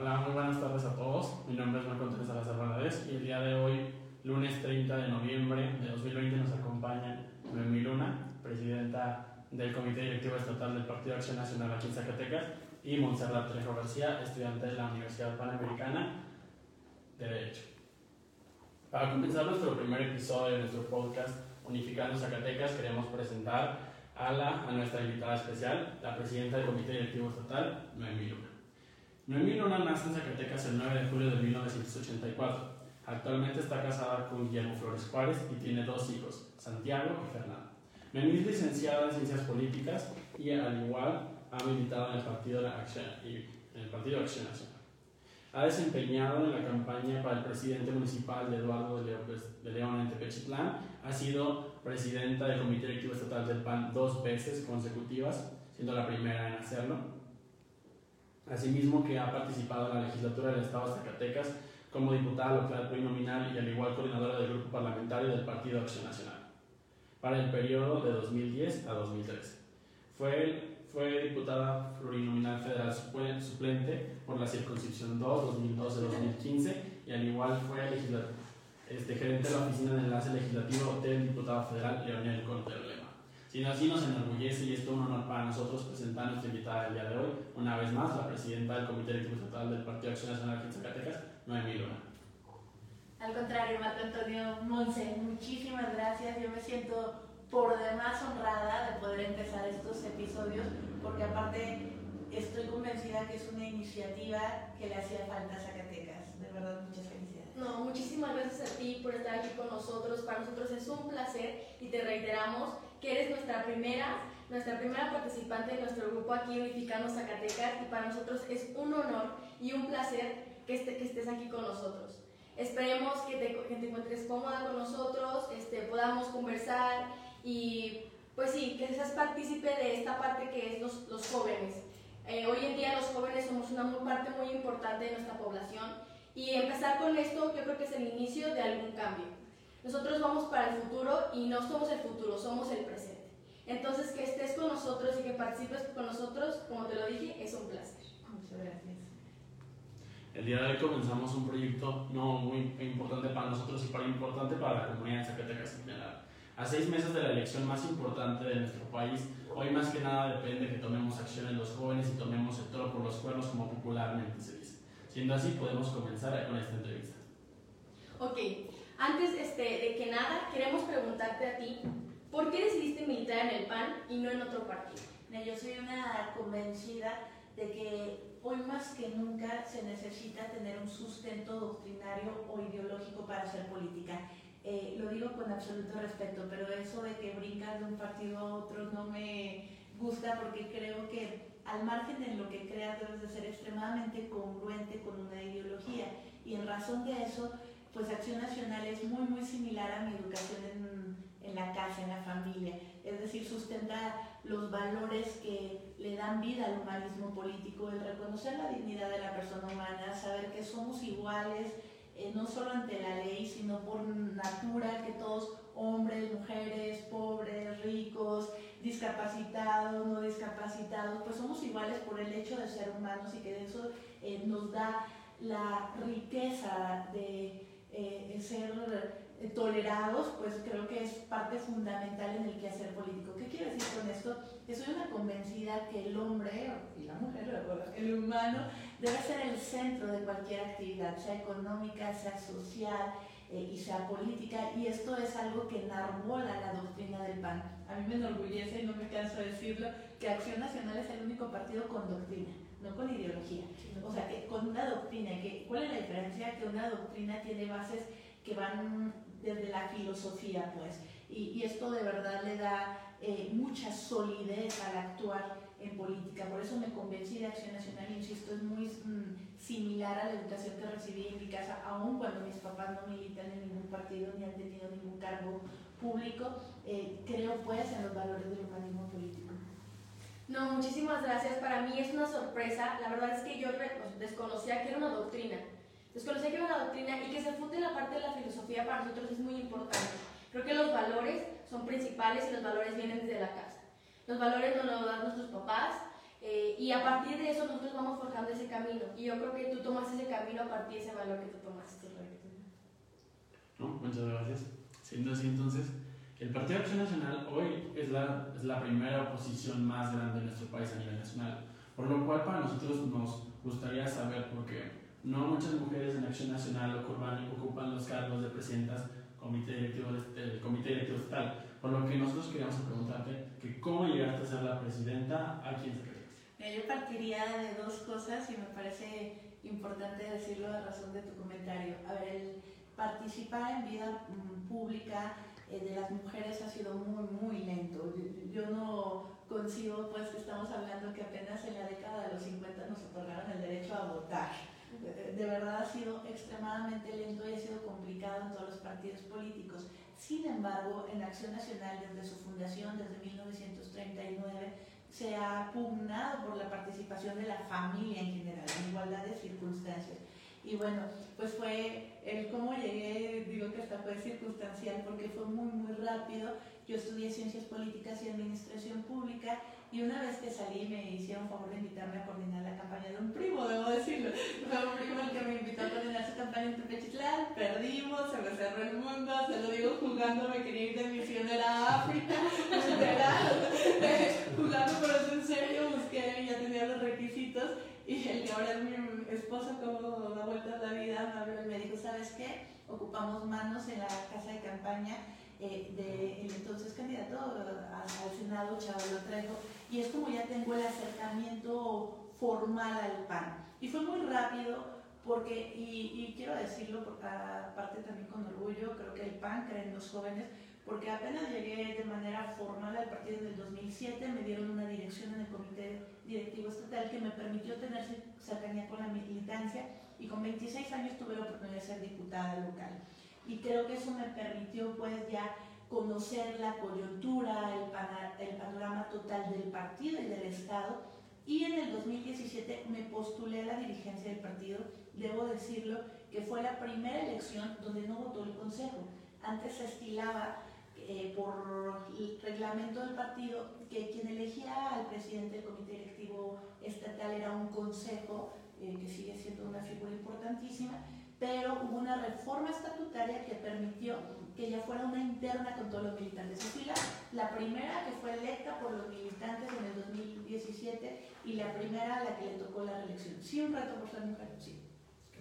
Hola, muy buenas tardes a todos. Mi nombre es Marco Antonio Salazar Valadez y el día de hoy, lunes 30 de noviembre de 2020, nos acompaña Noemí Luna, presidenta del Comité Directivo Estatal del Partido Acción Nacional aquí en Zacatecas, y Montserrat Trejo García, estudiante de la Universidad Panamericana de Derecho. Para comenzar nuestro primer episodio de nuestro podcast Unificando Zacatecas, queremos presentar a, la, a nuestra invitada especial, la presidenta del Comité Directivo Estatal, Noemí Luna. Noemí Luna nace en Zacatecas el 9 de julio de 1984. Actualmente está casada con Guillermo Flores Juárez y tiene dos hijos, Santiago y Fernando. Noemí es licenciada en Ciencias Políticas y al igual ha militado en el Partido de Acción, en el Partido Acción Nacional. Ha desempeñado en la campaña para el presidente municipal de Eduardo de León en Tepechitlán. Ha sido presidenta del Comité Directivo Estatal del PAN dos veces consecutivas, siendo la primera en hacerlo Asimismo que ha participado en la legislatura del Estado de Zacatecas como diputada local plurinominal y al igual coordinadora del grupo parlamentario del Partido Acción Nacional para el periodo de 2010 a 2013. Fue, fue diputada plurinominal federal suplente por la circunscripción 2 2012-2015 y al igual fue este, gerente de la oficina de enlace legislativo del diputado federal Leonel Contero si así nos enorgullece y es todo un honor para nosotros presentar a nuestra invitada del día de hoy, una vez más, la presidenta del Comité Directivo Estatal del Partido Acción Nacional de Zacatecas, Noemí Luna. Al contrario, Marco Antonio Monse, muchísimas gracias. Yo me siento por demás honrada de poder empezar estos episodios, porque aparte estoy convencida que es una iniciativa que le hacía falta a Zacatecas. De verdad, muchas felicidades. No, muchísimas gracias a ti por estar aquí con nosotros. Para nosotros es un placer y te reiteramos que eres nuestra primera, nuestra primera participante de nuestro grupo aquí Unificando Zacatecas y para nosotros es un honor y un placer que, este, que estés aquí con nosotros. Esperemos que te, que te encuentres cómoda con nosotros, este, podamos conversar y pues sí, que seas partícipe de esta parte que es los, los jóvenes. Eh, hoy en día los jóvenes somos una parte muy importante de nuestra población y empezar con esto yo creo que es el inicio de algún cambio. Nosotros vamos para el futuro y no somos el futuro, somos el presente. Entonces, que estés con nosotros y que participes con nosotros, como te lo dije, es un placer. Muchas gracias. El día de hoy comenzamos un proyecto no muy importante para nosotros y para importante para la comunidad de Zacatecas en general. A seis meses de la elección más importante de nuestro país, hoy más que nada depende que tomemos acción en los jóvenes y tomemos el toro por los cuernos, como popularmente se dice. Siendo así, podemos comenzar con esta entrevista. Ok, antes este, de que nada, queremos preguntarte a ti, ¿por qué decidiste militar en el PAN y no en otro partido? Yo soy una convencida de que hoy más que nunca se necesita tener un sustento doctrinario o ideológico para hacer política. Eh, lo digo con absoluto respeto, pero eso de que brincan de un partido a otro no me gusta porque creo que al margen de lo que creas debes de ser extremadamente congruente con una ideología y en razón de eso pues Acción Nacional es muy, muy similar a mi educación en, en, la casa, en la familia. Es decir, sustenta los valores que le dan vida al humanismo político, el reconocer la dignidad de la persona humana, saber que somos iguales, eh, no solo ante la ley, sino por natura, que todos, hombres, mujeres, pobres, ricos, discapacitados, no discapacitados, pues somos iguales por el hecho de ser humanos y que eso eh, nos da la riqueza de eh, ser tolerados, pues creo que es parte fundamental en el quehacer político. ¿Qué quiero decir con esto? Que soy una convencida que el hombre y la mujer, el humano, debe ser el centro de cualquier actividad, sea económica, sea social eh, y sea política, y esto es algo que enarbola la doctrina del PAN. A mí me enorgullece, y no me canso de decirlo, que Acción Nacional es el único partido con doctrina no con ideología. O sea, que con una doctrina, que, ¿cuál es la diferencia? Que una doctrina tiene bases que van desde la filosofía, pues, y, y esto de verdad le da eh, mucha solidez al actuar en política. Por eso me convencí de Acción Nacional, insisto, es muy mm, similar a la educación que recibí en mi casa, aun cuando mis papás no militan en ningún partido ni han tenido ningún cargo público, eh, creo pues en los valores del humanismo político. No, muchísimas gracias. Para mí es una sorpresa. La verdad es que yo desconocía que era una doctrina. Desconocía que era una doctrina y que se funde la parte de la filosofía para nosotros es muy importante. Creo que los valores son principales y los valores vienen desde la casa. Los valores nos los dan nuestros papás, Eh, y a partir de eso nosotros vamos forjando ese camino. Y yo creo que tú tomas ese camino a partir de ese valor que tú tomaste. ¿No? Muchas gracias. Siendo así, entonces, el Partido Acción Nacional hoy es la, es la primera oposición más grande de nuestro país a nivel nacional. Por lo cual, para nosotros nos gustaría saber, porque no muchas mujeres en Acción Nacional ocupan, los cargos de presidentas comité directivo, del comité directivo estatal. Por lo que nosotros queríamos preguntarte que cómo llegaste a ser la presidenta aquí en Yo partiría de dos cosas y me parece importante decirlo a razón de tu comentario. A ver, el participar en vida mm, pública eh, de las mujeres ha sido muy, muy lento. Yo, no concibo pues que estamos hablando que apenas en la década de los 50 nos otorgaron el derecho a votar de verdad ha sido extremadamente lento y ha sido complicado en todos los partidos políticos. Sin embargo, en Acción Nacional, desde su fundación, desde 1939, se ha pugnado por la participación de la familia en general, en igualdad de circunstancias. Y bueno, pues fue el cómo llegué, digo que hasta fue circunstancial porque fue muy, muy rápido. Yo estudié Ciencias Políticas y Administración Pública y una vez que salí me hicieron favor de invitarme a coordinar la campaña de un primo, debo decirlo. Fue un primo el que me invitó a coordinar su campaña en Tepechitlán, perdimos, se me cerró el mundo, se lo digo jugando, me quería ir de misionera a África, jugando pero en serio, busqué, ya tenía los requisitos y el que ahora es mi esposo, como da vuelta a la vida, me me dijo, ¿sabes qué? Ocupamos manos en la casa de campaña eh, del entonces candidato al Senado, Chabelo Trejo, y es como ya tengo el acercamiento formal al PAN. Y fue muy rápido porque, y, quiero decirlo aparte también con orgullo, creo que el PAN cree en los jóvenes, porque apenas llegué de manera formal al partido en el 2007, me dieron una dirección en el comité directivo estatal que me permitió tener cercanía con la militancia y con 26 años tuve la oportunidad de ser diputada local y creo que eso me permitió pues ya conocer la coyuntura, el, el panorama total del partido y del Estado. Y en el 2017 me postulé a la dirigencia del partido. Debo decirlo que fue la primera elección donde no votó el Consejo. Antes se estilaba eh, por el reglamento del partido que quien elegía al presidente del comité directivo estatal era un consejo, eh, que sigue siendo una figura importantísima, pero hubo una reforma estatutaria que permitió que ella fuera una interna con todos los militantes. Así la, la primera que fue electa por los militantes en el 2017 y la primera a la que le tocó la reelección. Sí, un reto por ser mujer, sí.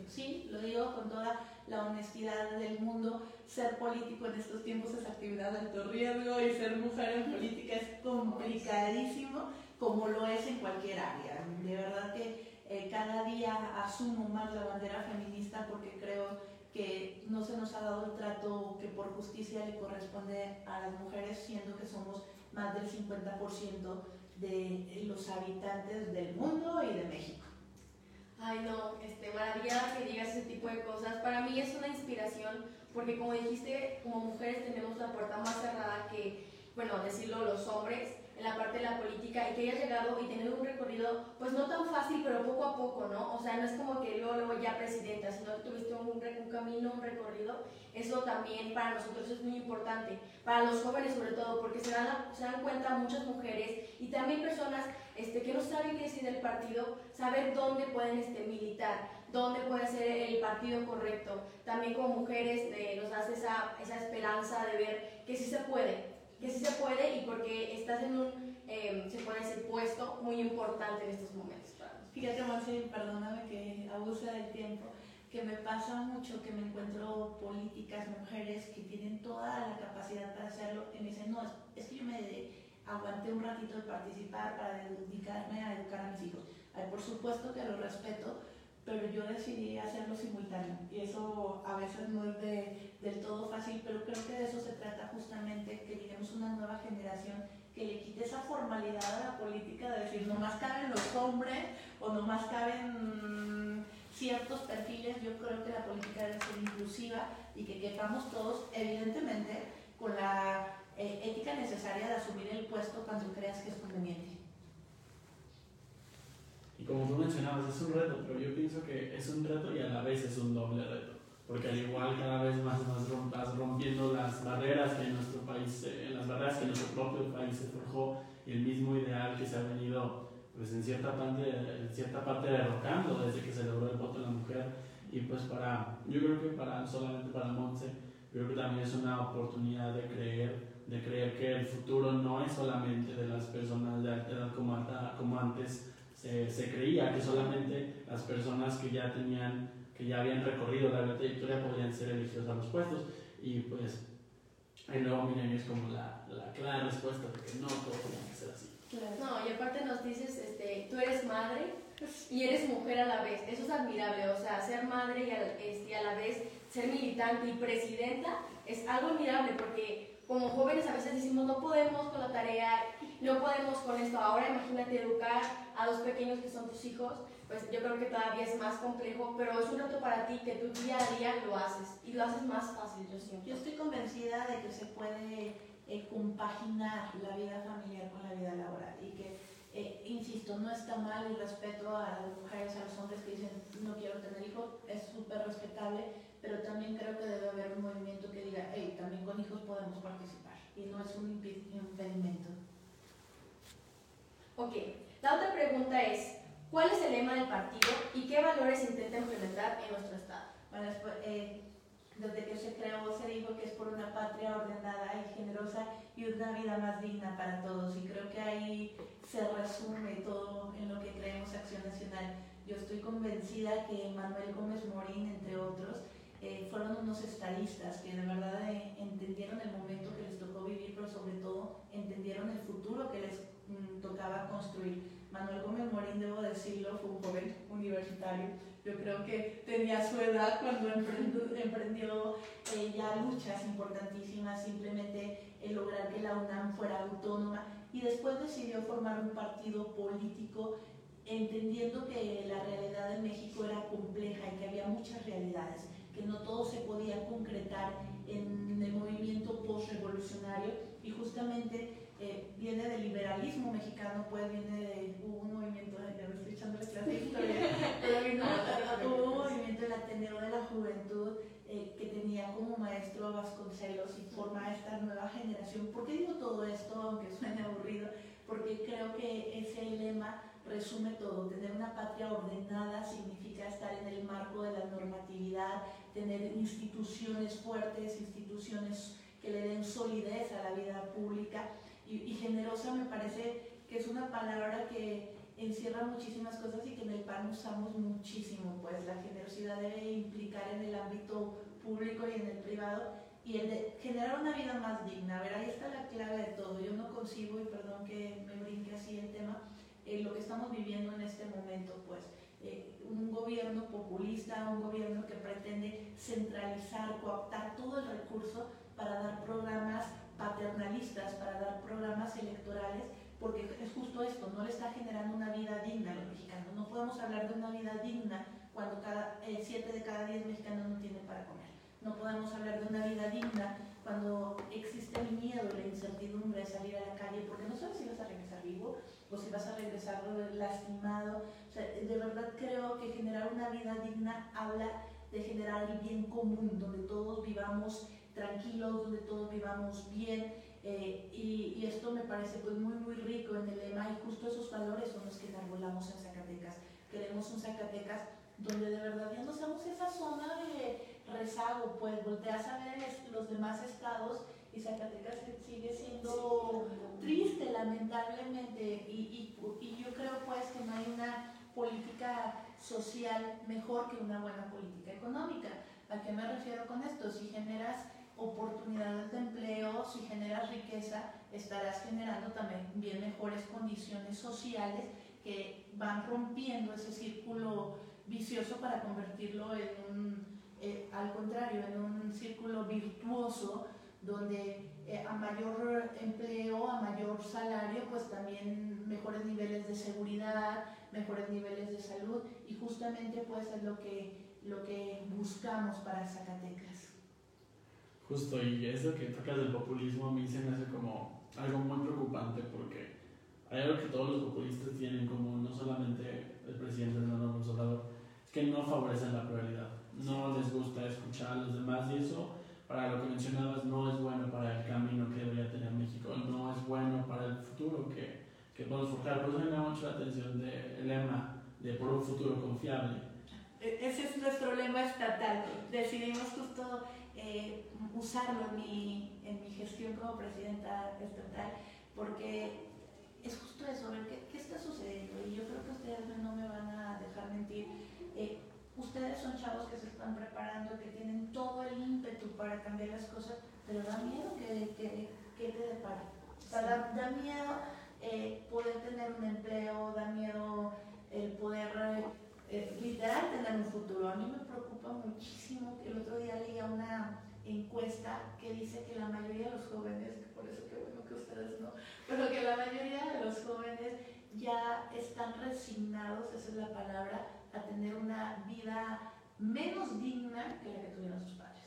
Sí, lo digo con toda la honestidad del mundo, ser político en estos tiempos es actividad de alto riesgo y ser mujer en política es complicadísimo, como lo es en cualquier área. De verdad que eh, cada día asumo más la bandera feminista porque creo que no se nos ha dado el trato que por justicia le corresponde a las mujeres, siendo que somos más del 50% de los habitantes del mundo y de México. Ay, no, este, maravillada que digas ese tipo de cosas. Para mí es una inspiración porque como dijiste, como mujeres tenemos la puerta más cerrada que, bueno, decirlo los hombres en la parte de la política y que hayas llegado y tenido un recorrido, pues no tan fácil, pero poco a poco, ¿no? O sea, no es como que luego, luego ya presidenta, sino que tuviste un, un camino, un recorrido. Eso también para nosotros es muy importante, para los jóvenes sobre todo, porque se dan, se dan cuenta muchas mujeres y también personas este, que no saben qué decir el partido, saber dónde pueden este, militar, dónde puede ser el partido correcto. También como mujeres eh, nos das esa, esa esperanza de ver que sí se puede, que sí se puede y porque estás en un, eh, se puede decir, puesto muy importante en estos momentos. Fíjate, Marcel, perdóname que abuse del tiempo, que me pasa mucho que me encuentro políticas, mujeres que tienen toda la capacidad para hacerlo y me dicen, no, es, que yo me aguanté un ratito de participar para dedicarme a educar a mis hijos. Por supuesto que lo respeto, pero yo decidí hacerlo simultáneo y eso a veces no es de, del todo fácil, pero creo que de eso se trata justamente, que tenemos una nueva generación que le quite esa formalidad a la política de decir nomás caben los hombres o nomás caben ciertos perfiles, yo creo que la política debe ser inclusiva y que quepamos todos, evidentemente, con la eh, ética necesaria de asumir el puesto cuando creas que es conveniente. Y como tú mencionabas, es un reto, pero yo pienso que es un reto y a la vez es un doble reto. Porque al igual cada vez más vas rompiendo las barreras que en nuestro país, eh, las barreras que en nuestro propio país se forjó y el mismo ideal que se ha venido pues en cierta parte, en cierta parte derrocando desde que se logró el voto de la mujer y pues para, yo creo que para, solamente para Montse, yo creo que también es una oportunidad de creer, de creer que el futuro no es solamente de las personas de alta edad como, como antes se, se, creía, que solamente las personas que ya tenían, que ya habían recorrido la trayectoria podían ser elegidos a los puestos y pues el nuevo milenio es como la, la clara respuesta de que no todo tiene que ser así. No, y aparte nos dices, este, tú eres madre y eres mujer a la vez. Eso es admirable, o sea, ser madre y a, este, a la vez ser militante y presidenta es algo admirable porque como jóvenes a veces decimos no podemos con la tarea, no podemos con esto. Ahora imagínate educar a dos pequeños que son tus hijos, pues yo creo que todavía es más complejo, pero es un reto para ti que tú día a día lo haces y lo haces más fácil, yo siento. Yo estoy convencida de que se puede eh, compaginar la vida familiar con la vida laboral y que, eh, insisto, no está mal el respeto a las mujeres, a los hombres que dicen no quiero tener hijos, es súper respetable, pero también creo que debe haber un movimiento que diga, hey, también con hijos podemos participar y no es un impedimento. Ok, la otra pregunta es, ¿cuál es el lema del partido y qué valores intenta implementar en nuestro Estado? Bueno, eh, desde que se creó se dijo que es por una patria ordenada y generosa y una vida más digna para todos. Y creo que ahí se resume todo en lo que creemos Acción Nacional. Yo estoy convencida que Manuel Gómez Morín, entre otros, eh, fueron unos estadistas que de verdad eh, entendieron el momento que les tocó vivir, pero sobre todo entendieron el futuro que les mm, tocaba construir. Manuel Gómez Morín, debo decirlo, fue un joven universitario. Yo creo que tenía su edad cuando emprendió, eh, ya luchas importantísimas, simplemente el lograr que la UNAM fuera autónoma. Y después decidió formar un partido político entendiendo que la realidad de México era compleja y que había muchas realidades, que no todo se podía concretar en el movimiento postrevolucionario. Y justamente eh, viene del liberalismo mexicano, pues viene de un movimiento, ya me estoy echando la clase de historia, pero vino, hubo un movimiento del Ateneo de la Juventud eh, que tenía como maestro a Vasconcelos y forma esta nueva generación. ¿Por qué digo todo esto, aunque suene aburrido? Porque creo que ese lema resume todo. Tener una patria ordenada significa estar en el marco de la normatividad, tener instituciones fuertes, instituciones que le den solidez a la vida pública y, generosa me parece que es una palabra que encierra muchísimas cosas y que en el PAN usamos muchísimo, pues la generosidad debe implicar en el ámbito público y en el privado y el de generar una vida más digna. A ver, ahí está la clave de todo. Yo no consigo, y perdón que me brinque así el tema, eh, lo que estamos viviendo en este momento, pues eh, un gobierno populista, un gobierno que pretende centralizar, cooptar todo el recurso para dar programas paternalistas para dar programas electorales, porque es justo esto, no le está generando una vida digna a los mexicanos. No podemos hablar de una vida digna cuando cada, 7 de cada 10 mexicanos no tienen para comer. No podemos hablar de una vida digna cuando existe el miedo, la incertidumbre de salir a la calle, porque no sabes si vas a regresar vivo o si vas a regresar lastimado. O sea, de verdad creo que generar una vida digna habla de generar el bien común, donde todos vivamos tranquilos, donde todos vivamos bien. Eh, y, esto me parece pues muy, muy rico en el lema y justo esos valores son los que enarbolamos en Zacatecas. Queremos un Zacatecas donde de verdad ya no seamos esa zona de rezago, pues volteas a ver los demás estados y Zacatecas sigue siendo triste lamentablemente y, y, y yo creo pues que no hay una política social mejor que una buena política económica. ¿A qué me refiero con esto? Si generas oportunidades de empleo, si generas riqueza, estarás generando también bien mejores condiciones sociales que van rompiendo ese círculo vicioso para convertirlo en un, eh, al contrario, en un círculo virtuoso donde eh, a mayor empleo, a mayor salario, pues también mejores niveles de seguridad, mejores niveles de salud y justamente pues es lo que, lo que buscamos para Zacatecas. Justo, y eso que tocas del populismo a mí se me hace como algo muy preocupante porque hay algo que todos los populistas tienen como no solamente el presidente de López Obrador, es que no favorecen la pluralidad, no les gusta escuchar a los demás y eso, para lo que mencionabas, no es bueno para el camino que debería tener México, no es bueno para el futuro que, que podemos forjar. Por eso me llama mucho la atención del lema de por un futuro confiable. E-, ese es nuestro lema estatal. Decidimos justo eh, usarlo en mi, en mi gestión como presidenta estatal porque es justo eso, ver qué, qué, está sucediendo. Y yo creo que ustedes no me van a dejar mentir. Eh, ustedes son chavos que se están preparando, que tienen todo el ímpetu para cambiar las cosas, pero da miedo que, que, que te depare. O sea, da, da miedo eh, poder tener un empleo, da miedo el poder eh, literal tener un futuro. A mí me preocupa muchísimo que el otro día leía una encuesta que dice que la mayoría de los jóvenes, por eso que bueno que ustedes no, pero que la mayoría de los jóvenes ya están resignados, esa es la palabra, a tener una vida menos digna que la que tuvieron sus padres.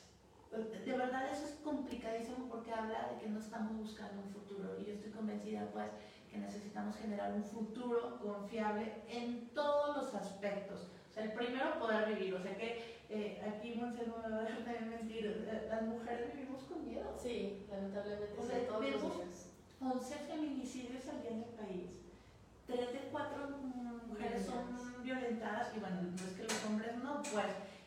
De verdad eso es complicadísimo porque habla de que no estamos buscando un futuro y yo estoy convencida pues que necesitamos generar un futuro confiable en todos los aspectos. O sea, el primero, poder vivir. O sea que eh, aquí Monse no me va a dejar mentir, eh, las mujeres vivimos con miedo. Sí, lamentablemente. O sea, todos vemos 11 feminicidios al día en el país. Tres de cuatro mujeres son violentadas y bueno, no es que los hombres no, pues,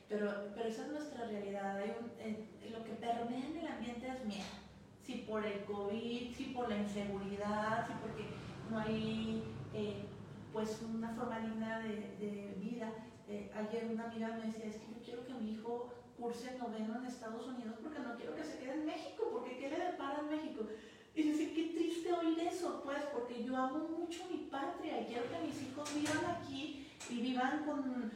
pero, pero esa es nuestra realidad. Hay un, eh, lo que permea en el ambiente es miedo si por el COVID, si por la inseguridad, si porque no hay eh, pues una forma digna de, vida. Eh, ayer una amiga me decía, es que yo quiero que mi hijo curse noveno en Estados Unidos porque no quiero que se quede en México, porque ¿qué le depara en México? Y decía, qué triste oír eso, pues, porque yo amo mucho mi patria y quiero que mis hijos vivan aquí y vivan con,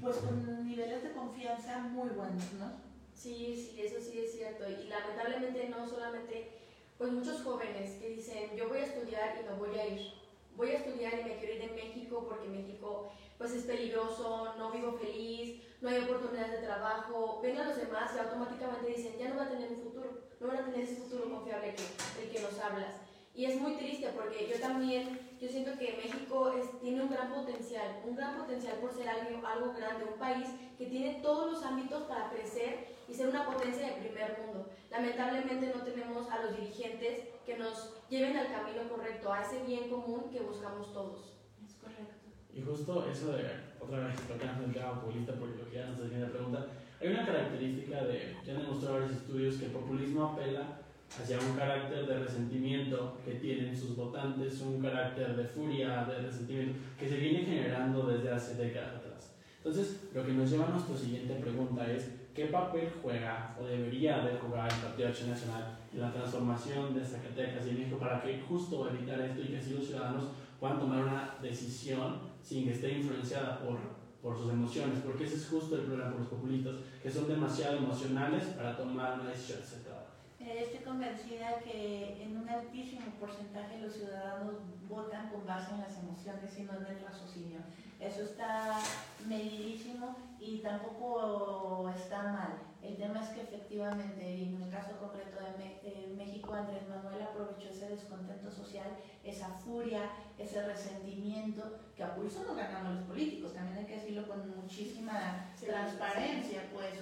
pues, con niveles de confianza muy buenos, ¿no? Sí, sí, eso sí es cierto. Y lamentablemente no solamente, pues muchos jóvenes que dicen, yo voy a estudiar y me voy a ir. Voy a estudiar y me quiero ir de México porque México pues es peligroso, no vivo feliz, no hay oportunidades de trabajo. Ven a los demás y automáticamente dicen, ya no va a tener un futuro, no van a tener ese futuro confiable que, del que nos hablas. Y es muy triste porque yo también, yo siento que México es, tiene un gran potencial, un gran potencial por ser algo, algo grande, un país que tiene todos los ámbitos para crecer y ser una potencia de primer mundo. Lamentablemente no tenemos a los dirigentes que nos lleven al camino correcto, a ese bien común que buscamos todos. Es correcto. Y justo eso de, otra vez tocando el tema populista, porque lo que ya nos decía la pregunta, hay una característica de, ya han demostrado varios estudios, que el populismo apela hacia un carácter de resentimiento que tienen sus votantes, un carácter de furia, de resentimiento, que se viene generando desde hace décadas atrás. Entonces, lo que nos lleva a nuestra siguiente pregunta es, ¿qué papel juega o debería de jugar el Partido Acción Nacional en la transformación de Zacatecas y México para que justo evitar esto y que así los ciudadanos puedan tomar una decisión sin que esté influenciada por, por sus emociones? Porque ese es justo el problema por los populistas, que son demasiado emocionales para tomar una decisión acertada. Eh, estoy convencida que en un altísimo porcentaje los ciudadanos votan con base en las emociones y no en el raciocinio. Eso está medidísimo y tampoco está mal. El tema es que efectivamente, en el caso concreto de, México, Andrés Manuel aprovechó ese descontento social, esa furia, ese resentimiento, que a pulso no ganamos los políticos, también hay que decirlo con muchísima transparencia, pues.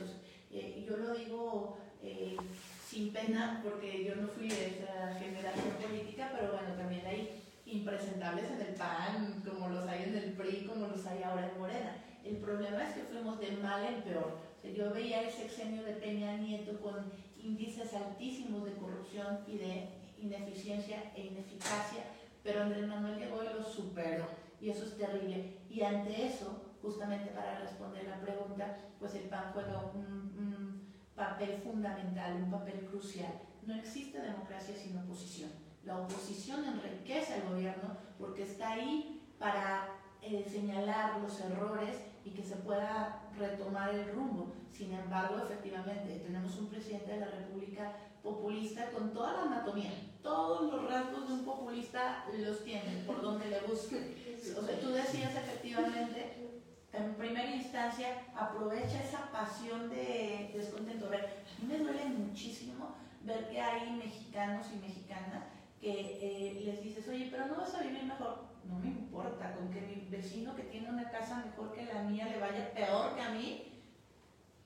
Eh, yo lo digo eh, sin pena porque yo no fui de esa generación política, pero bueno, también hay impresentables en el PAN, como los hay en el PRI, como los hay ahora en Morena. El problema es que fuimos de mal en peor. yo veía el sexenio de Peña Nieto con índices altísimos de corrupción y de ineficiencia e ineficacia, pero Andrés Manuel llegó y lo superó. Y eso es terrible. Y ante eso, justamente para responder la pregunta, pues el PAN juega un papel fundamental, un papel crucial. No existe democracia sin oposición. La oposición enriquece al gobierno porque está ahí para eh, señalar los errores y que se pueda retomar el rumbo. Sin embargo, efectivamente, tenemos un presidente de la República populista con toda la anatomía. Todos los rasgos de un populista los tiene, por donde le busque. O sea, tú decías efectivamente en primera instancia aprovecha esa pasión de descontento. Ver, a mí me duele muchísimo ver que hay mexicanos y mexicanas que eh, les dices, oye, pero no vas a vivir mejor. No me importa, con que mi vecino que tiene una casa mejor que la mía le vaya peor que a mí,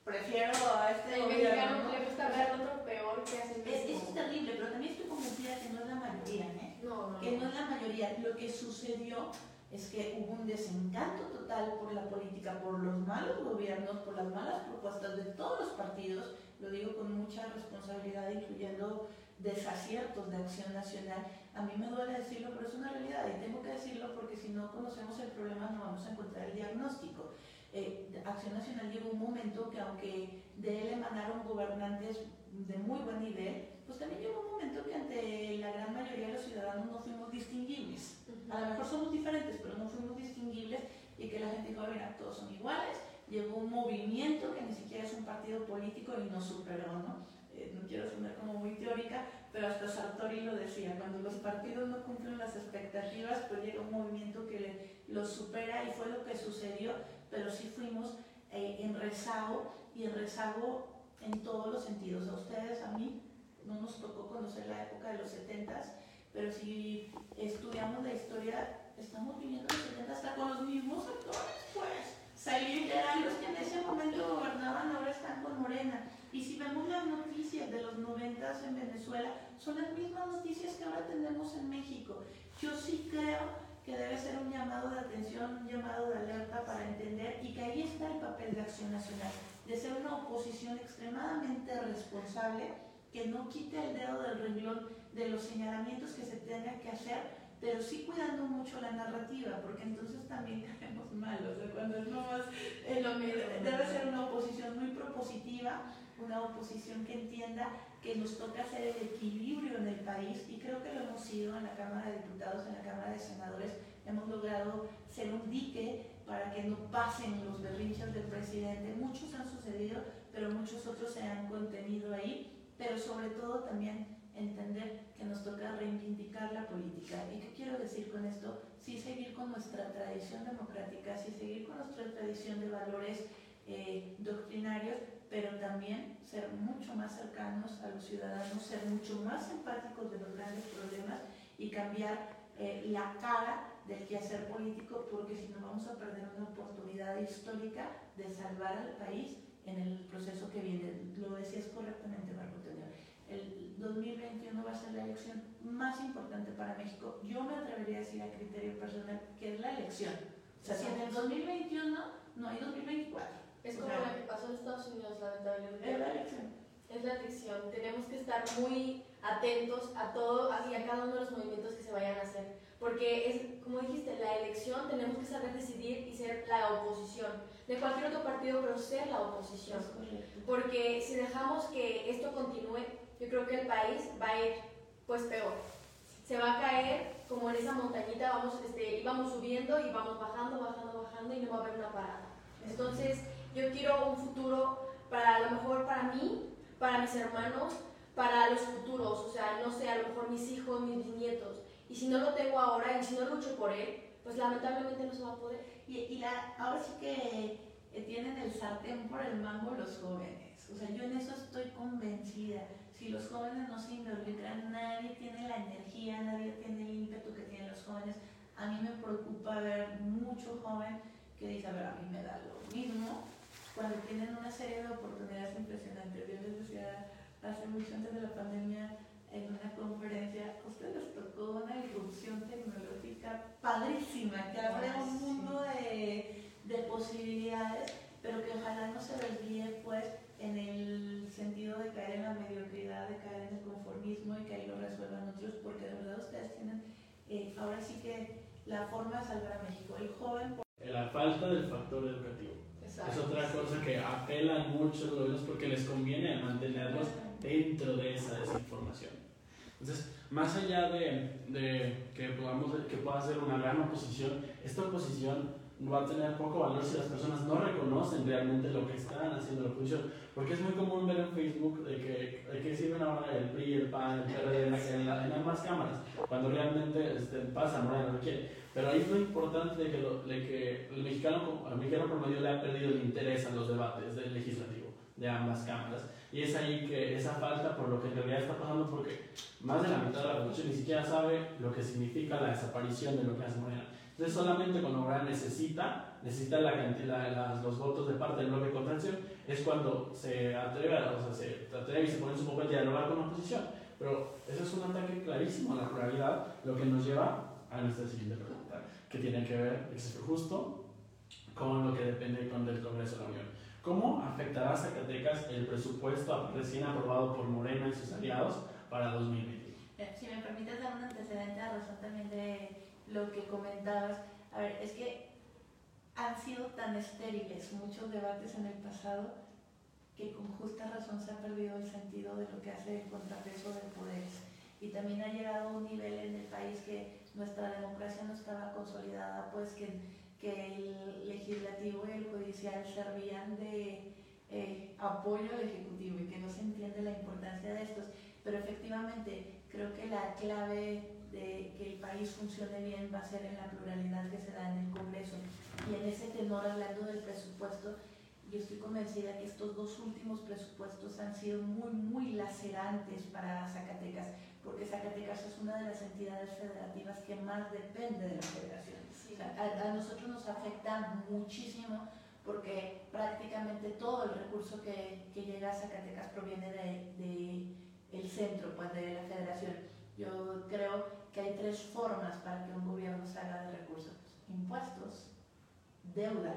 prefiero a este El mexicano le gusta ver otro peor que hace es, es terrible, pero también estoy convencida que no es la mayoría, ¿eh? No, no. Que no es la mayoría. Lo que sucedió es que hubo un desencanto total por la política, por los malos gobiernos, por las malas propuestas de todos los partidos, lo digo con mucha responsabilidad, incluyendo desaciertos de acción nacional. A mí me duele decirlo, pero es una realidad y tengo que decirlo porque si no conocemos el problema no vamos a encontrar el diagnóstico. Eh, acción Nacional llegó un momento que aunque de él emanaron gobernantes de muy buen nivel, pues también llegó un momento que ante la gran mayoría de los ciudadanos no fuimos distinguibles. A lo mejor somos diferentes, pero no fuimos distinguibles y que la gente dijo, mira, todos son iguales. Llegó un movimiento que ni siquiera es un partido político y nos superó, ¿no? Eh, no quiero sonar como muy teórica, pero hasta Sartori lo decía, cuando los partidos no cumplen las expectativas, pues llega un movimiento que los supera y fue lo que sucedió, pero sí fuimos eh, en rezago y en rezago en todos los sentidos. A ustedes, a mí, no nos tocó conocer la época de los 70 pero si estudiamos la historia, estamos viviendo los 70 hasta con los mismos actores, pues. Salir eran los que en ese momento gobernaban, ahora están con Morena. Y si vemos las noticias de los 90 en Venezuela, son las mismas noticias que ahora tenemos en México. Yo sí creo que debe ser un llamado de atención, un llamado de alerta para entender y que ahí está el papel de Acción Nacional, de ser una oposición extremadamente responsable que no quite el dedo del renglón de los señalamientos que se tengan que hacer, pero sí cuidando mucho la narrativa, porque entonces también caemos mal, o sea, cuando es más, eh, debe ser una oposición muy propositiva, una oposición que entienda que nos toca hacer el equilibrio en el país y creo que lo hemos sido en la Cámara de Diputados, en la Cámara de Senadores, hemos logrado ser un dique para que no pasen los berrinches del presidente. Muchos han sucedido, pero muchos otros se han contenido ahí, pero sobre todo también entender que nos toca reivindicar la política. ¿Y qué quiero decir con esto? Sí seguir con nuestra tradición democrática, sí seguir con nuestra tradición de valores eh, doctrinarios, pero también ser mucho más cercanos a los ciudadanos, ser mucho más empáticos de los grandes problemas y cambiar eh, la cara del quehacer político, porque si no vamos a perder una oportunidad histórica de salvar al país en el proceso que viene. Lo decías correctamente, Marco El 2021 va a ser la elección más importante para México. Yo me atrevería a decir a criterio personal que es la elección. O sea, si en el 2021 no hay 2024 es como la que pasó en Estados Unidos, lamentablemente. Es la elección. Es la elección. Tenemos que estar muy atentos a todo y a cada uno de los movimientos que se vayan a hacer. Porque es, como dijiste, la elección tenemos que saber decidir y ser la oposición. De cualquier otro partido, pero ser la oposición. Porque si dejamos que esto continúe, yo creo que el país va a ir pues peor. Se va a caer como en esa montañita, vamos, este, vamos subiendo y vamos bajando, bajando, bajando y no va a haber una parada. Entonces, yo quiero un futuro para a lo mejor para mí, para mis hermanos, para los futuros, o sea, no sé, a lo mejor mis hijos, mis nietos. Y si no lo tengo ahora y si no lucho por él, pues lamentablemente no se va a poder. Y, la, ahora sí que tienen el sartén por el mango los jóvenes. O sea, yo en eso estoy convencida. Si los jóvenes no se involucran, nadie tiene la energía, nadie tiene el ímpetu que tienen los jóvenes. A mí me preocupa ver mucho joven que dice, a ver, a mí me da lo mismo, cuando tienen una serie de oportunidades impresionantes. Yo les decía hace mucho antes de la pandemia en una conferencia, a ustedes les tocó una irrupción tecnológica padrísima, que abre un mundo de, de, posibilidades, pero que ojalá no se desvíe pues en el sentido de caer en la mediocridad, de caer en el conformismo y que ahí lo resuelvan otros, porque de verdad ustedes tienen eh, ahora sí que la forma de salvar a México. El joven... La falta del factor educativo es otra cosa que apelan mucho los gobiernos porque les conviene mantenerlos dentro de esa desinformación. Entonces, más allá de, de que, podamos, que pueda ser una gran oposición, esta oposición va a tener poco valor si las personas no reconocen realmente lo que están haciendo la oposición. Porque es muy común ver en Facebook de que, de que sirven ahora el PRI, el PAN, el PRD en, en, ambas cámaras, cuando realmente este, pasa, no lo quiere. Pero ahí es lo importante de que, de que el, mexicano, el mexicano promedio le ha perdido el interés a los debates del legislativo de ambas cámaras. Y es ahí que esa falta, por lo que en realidad está pasando, porque más de la mitad de la población ni siquiera sabe lo que significa la desaparición de lo que hace Morena. Entonces solamente cuando Morena necesita, necesita la cantidad, los votos de parte del bloque de contención, es cuando se atreve, o sea, se atreve y se pone en su papel dialogar con la oposición Pero eso es un ataque clarísimo a la pluralidad, lo que nos lleva a nuestra siguiente pregunta, que tiene que ver, es justo, con lo que depende con del Congreso de la Unión. ¿Cómo afectará a Zacatecas el presupuesto recién aprobado por Morena y sus aliados para 2020? Si me permites dar un antecedente a razón también de lo que comentabas, a ver, es que han sido tan estériles muchos debates en el pasado que con justa razón se ha perdido el sentido de lo que hace el contrapeso de poderes. Y también ha llegado a un nivel en el país que nuestra democracia no estaba consolidada, pues que, que el legislativo y el judicial servían de eh, apoyo al ejecutivo y que no se entiende la importancia de estos. Pero efectivamente creo que la clave de que el país funcione bien va a ser en la pluralidad que se da en el Congreso. Y en ese tenor, hablando del presupuesto, yo estoy convencida que estos dos últimos presupuestos han sido muy, muy lacerantes para Zacatecas, porque Zacatecas es una de las entidades federativas que más depende de la federación. a, nosotros nos afecta muchísimo porque prácticamente todo el recurso que, que llega a Zacatecas proviene del de, el centro, pues de la federación. Yo creo que hay tres formas para que un gobierno salga de recursos. Impuestos, deuda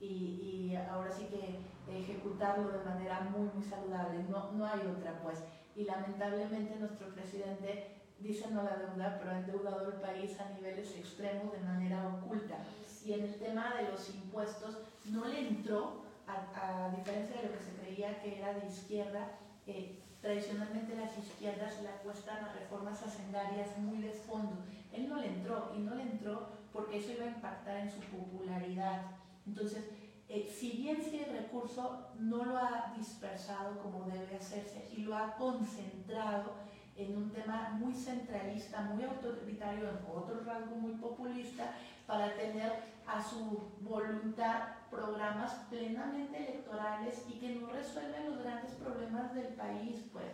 y, y, ahora sí que ejecutarlo de manera muy, muy saludable. No, no hay otra, pues. Y lamentablemente nuestro presidente dice no la deuda, pero ha endeudado el país a niveles extremos de manera oculta. Y en el tema de los impuestos no le entró, a, a diferencia de lo que se creía que era de izquierda, eh, tradicionalmente las izquierdas le apuestan a reformas hacendarias muy de fondo. Él no le entró y no le entró porque eso iba a impactar en su popularidad. Entonces, eh, si bien si el recurso no lo ha dispersado como debe hacerse y lo ha concentrado en un tema muy centralista, muy autoritario, en otro rasgo muy populista, para tener a su voluntad programas plenamente electorales y que no resuelven los grandes problemas del país. Pues,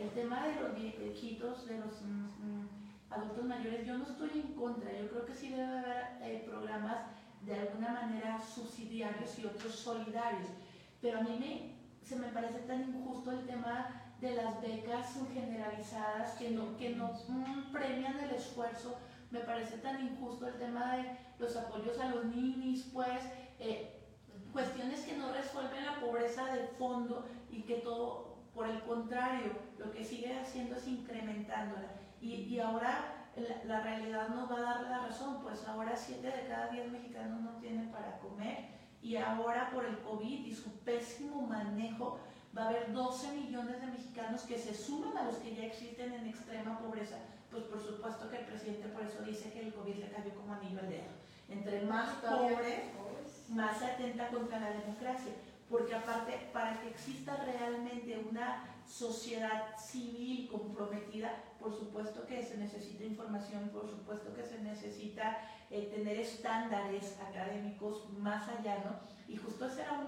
el tema de los viejitos, de los mm, mm, adultos mayores, yo no estoy en contra, yo creo que sí debe haber eh, programas de alguna manera subsidiarios y otros solidarios. Pero a mí me, se me parece tan injusto el tema de las becas generalizadas que no, que no mm, premian el esfuerzo. Me parece tan injusto el tema de los apoyos a los ninis, pues eh, cuestiones que no resuelven la pobreza de fondo y que todo, por el contrario, lo que sigue haciendo es incrementándola. Y, y ahora la, realidad nos va a dar la razón, pues ahora 7 de cada 10 mexicanos no tienen para comer y ahora por el COVID y su pésimo manejo va a haber 12 millones de mexicanos que se suman a los que ya existen en extrema pobreza, pues por supuesto que el presidente por eso dice que el COVID le cayó como anillo al dedo. Entre más pobres, más se atenta contra la democracia, porque aparte, para que exista realmente una sociedad civil comprometida, por supuesto que se necesita información, por supuesto que se necesita eh, tener estándares académicos más allá, ¿no? Y justo esa era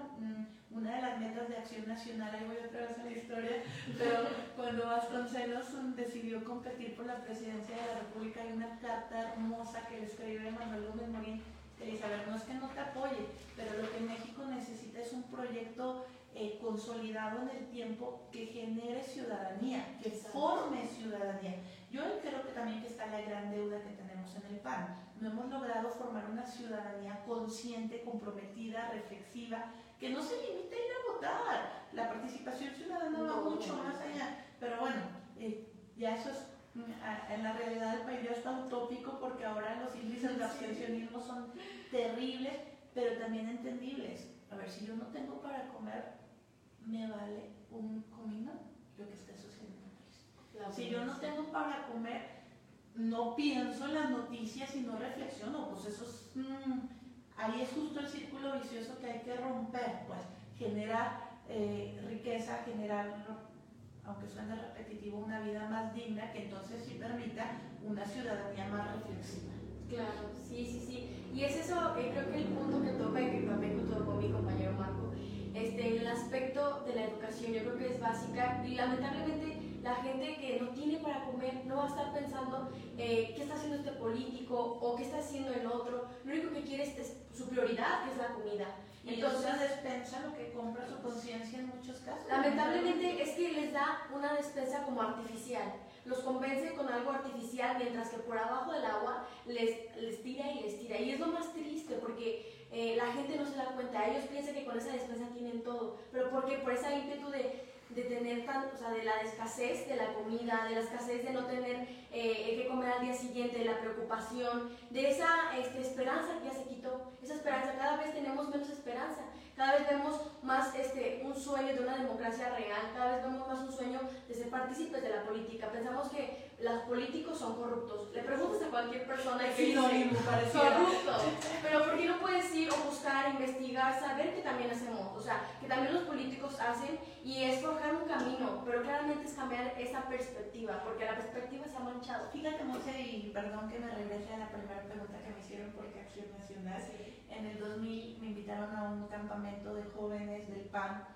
una de las metas de Acción Nacional, ahí voy otra vez a la historia, pero cuando Vasconcelos decidió competir por la presidencia de la República, hay una carta hermosa que le escribe Manuel Gómez Morín, que dice, a ver, no es que no te apoye, pero lo que México necesita es un proyecto eh, consolidado en el tiempo que genere ciudadanía, que forme ciudadanía. Yo creo que también que está la gran deuda que tenemos en el PAN. No hemos logrado formar una ciudadanía consciente, comprometida, reflexiva, que no se limite a ir a votar. La participación ciudadana va mucho más allá. Pero bueno, eh, ya eso es mm, en la realidad del país ya está utópico porque ahora los índices de abstencionismo son terribles, pero también entendibles. A ver, si yo no tengo para comer, me vale un comino lo que esté Si yo no tengo para comer, no pienso en las noticias y no reflexiono, pues eso es, mm, ahí es justo el círculo vicioso que hay que romper, pues generar eh, riqueza, generar, aunque suene repetitivo, una vida más digna que entonces sí permita una ciudadanía más reflexiva. Claro, sí, sí, sí. Y es eso, eh, creo que el punto que toca y que también tocó mi compañero Marco, este, el aspecto de la educación yo creo que es básica y lamentablemente la gente que no tiene para comer no va a estar pensando eh, qué está haciendo este político o qué está haciendo el otro. Lo único que quiere es, su prioridad, que es la comida. Entonces la despensa lo que compra su conciencia en muchos casos. Lamentablemente es que les da una despensa como artificial. Los convence con algo artificial mientras que por abajo del agua les, les tira y les tira. Y es lo más triste porque eh, la gente no se da cuenta. Ellos piensan que con esa despensa tienen todo. Pero porque por esa ímpetu de de tener tan, o sea, de la escasez de la comida, de la escasez de no tener eh, que comer al día siguiente, de la preocupación, de esa este, esperanza que ya se quitó, esa esperanza, cada vez tenemos menos esperanza, cada vez vemos más este, un sueño de una democracia real, cada vez vemos más un sueño de ser partícipes de la política, pensamos que los políticos son corruptos, le preguntas a cualquier persona y que dice, corrupto, pero ¿por qué no puedes ir o buscar, investigar, saber que también hacemos, o sea, que también los políticos hacen y es forjar un camino, pero claramente es cambiar esa perspectiva, porque la perspectiva se ha manchado. Fíjate, Monse, y perdón que me regrese a la primera pregunta que me hicieron porque Acción Nacional. En el 2000 me invitaron a un campamento de jóvenes del PAN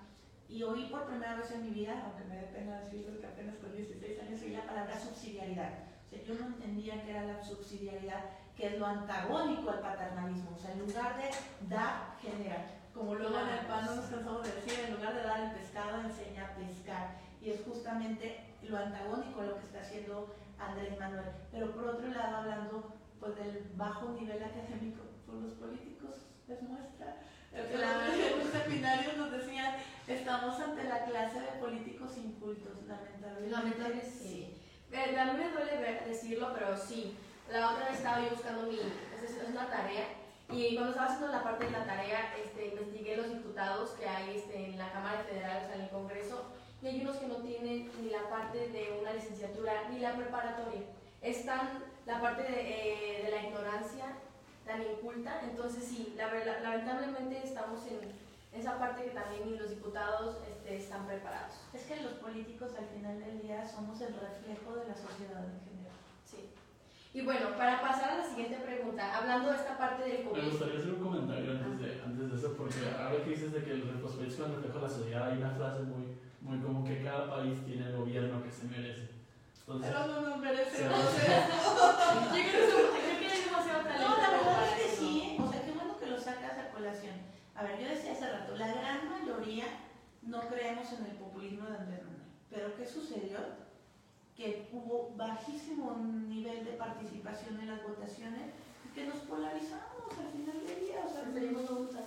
y oí por primera vez en mi vida, aunque me dé pena decirlo que apenas con 16 años, oí la palabra subsidiariedad. O sea, yo no entendía qué era la subsidiariedad, que es lo antagónico al paternalismo. O sea, en lugar de dar, generar como luego en el pan no nos cansamos de decir, en lugar de dar el pescado, enseña a pescar. Y es justamente lo antagónico a lo que está haciendo Andrés Manuel. Pero por otro lado, hablando pues, del bajo nivel académico, pues los políticos les muestra. En los seminarios nos decían, estamos ante la clase de políticos incultos, lamentablemente. Lamentablemente sí. Eh, a mí me duele decirlo, pero sí. La otra vez estaba yo buscando mi, es una tarea y cuando estaba haciendo la parte de la tarea, este, investigué los diputados que hay este, en la Cámara Federal, o sea, en el Congreso, y hay unos que no tienen ni la parte de una licenciatura ni la preparatoria. Están la parte de, eh, de la ignorancia tan inculta, entonces sí, la, lamentablemente estamos en esa parte que también ni los diputados este, están preparados. Es que los políticos al final del día somos el reflejo de la sociedad en general. Y bueno, para pasar a la siguiente pregunta, hablando de esta parte del COVID. Me gustaría hacer un comentario antes de, antes de eso, porque ahora que dices de que los países son reflejo de la sociedad, hay una frase muy, muy como que cada país tiene el gobierno que se merece. Entonces, Pero no nos merecemos Yo creo que es demasiado. No, la verdad es que sí, o sea, qué bueno que lo sacas a colación. A ver, yo decía hace rato, la gran mayoría no creemos en el populismo de Andrés Manuel. Pero ¿qué sucedió? que hubo bajísimo nivel de participación en las votaciones y que nos polarizamos al final del día, o sea, preferimos no votar.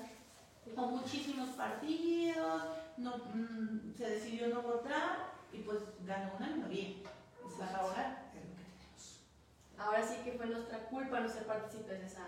O muchísimos partidos, no, mm, se decidió no votar y pues ganó una minoría. Es ahora es lo que tenemos. Ahora sí que fue nuestra culpa no ser partícipes de esa,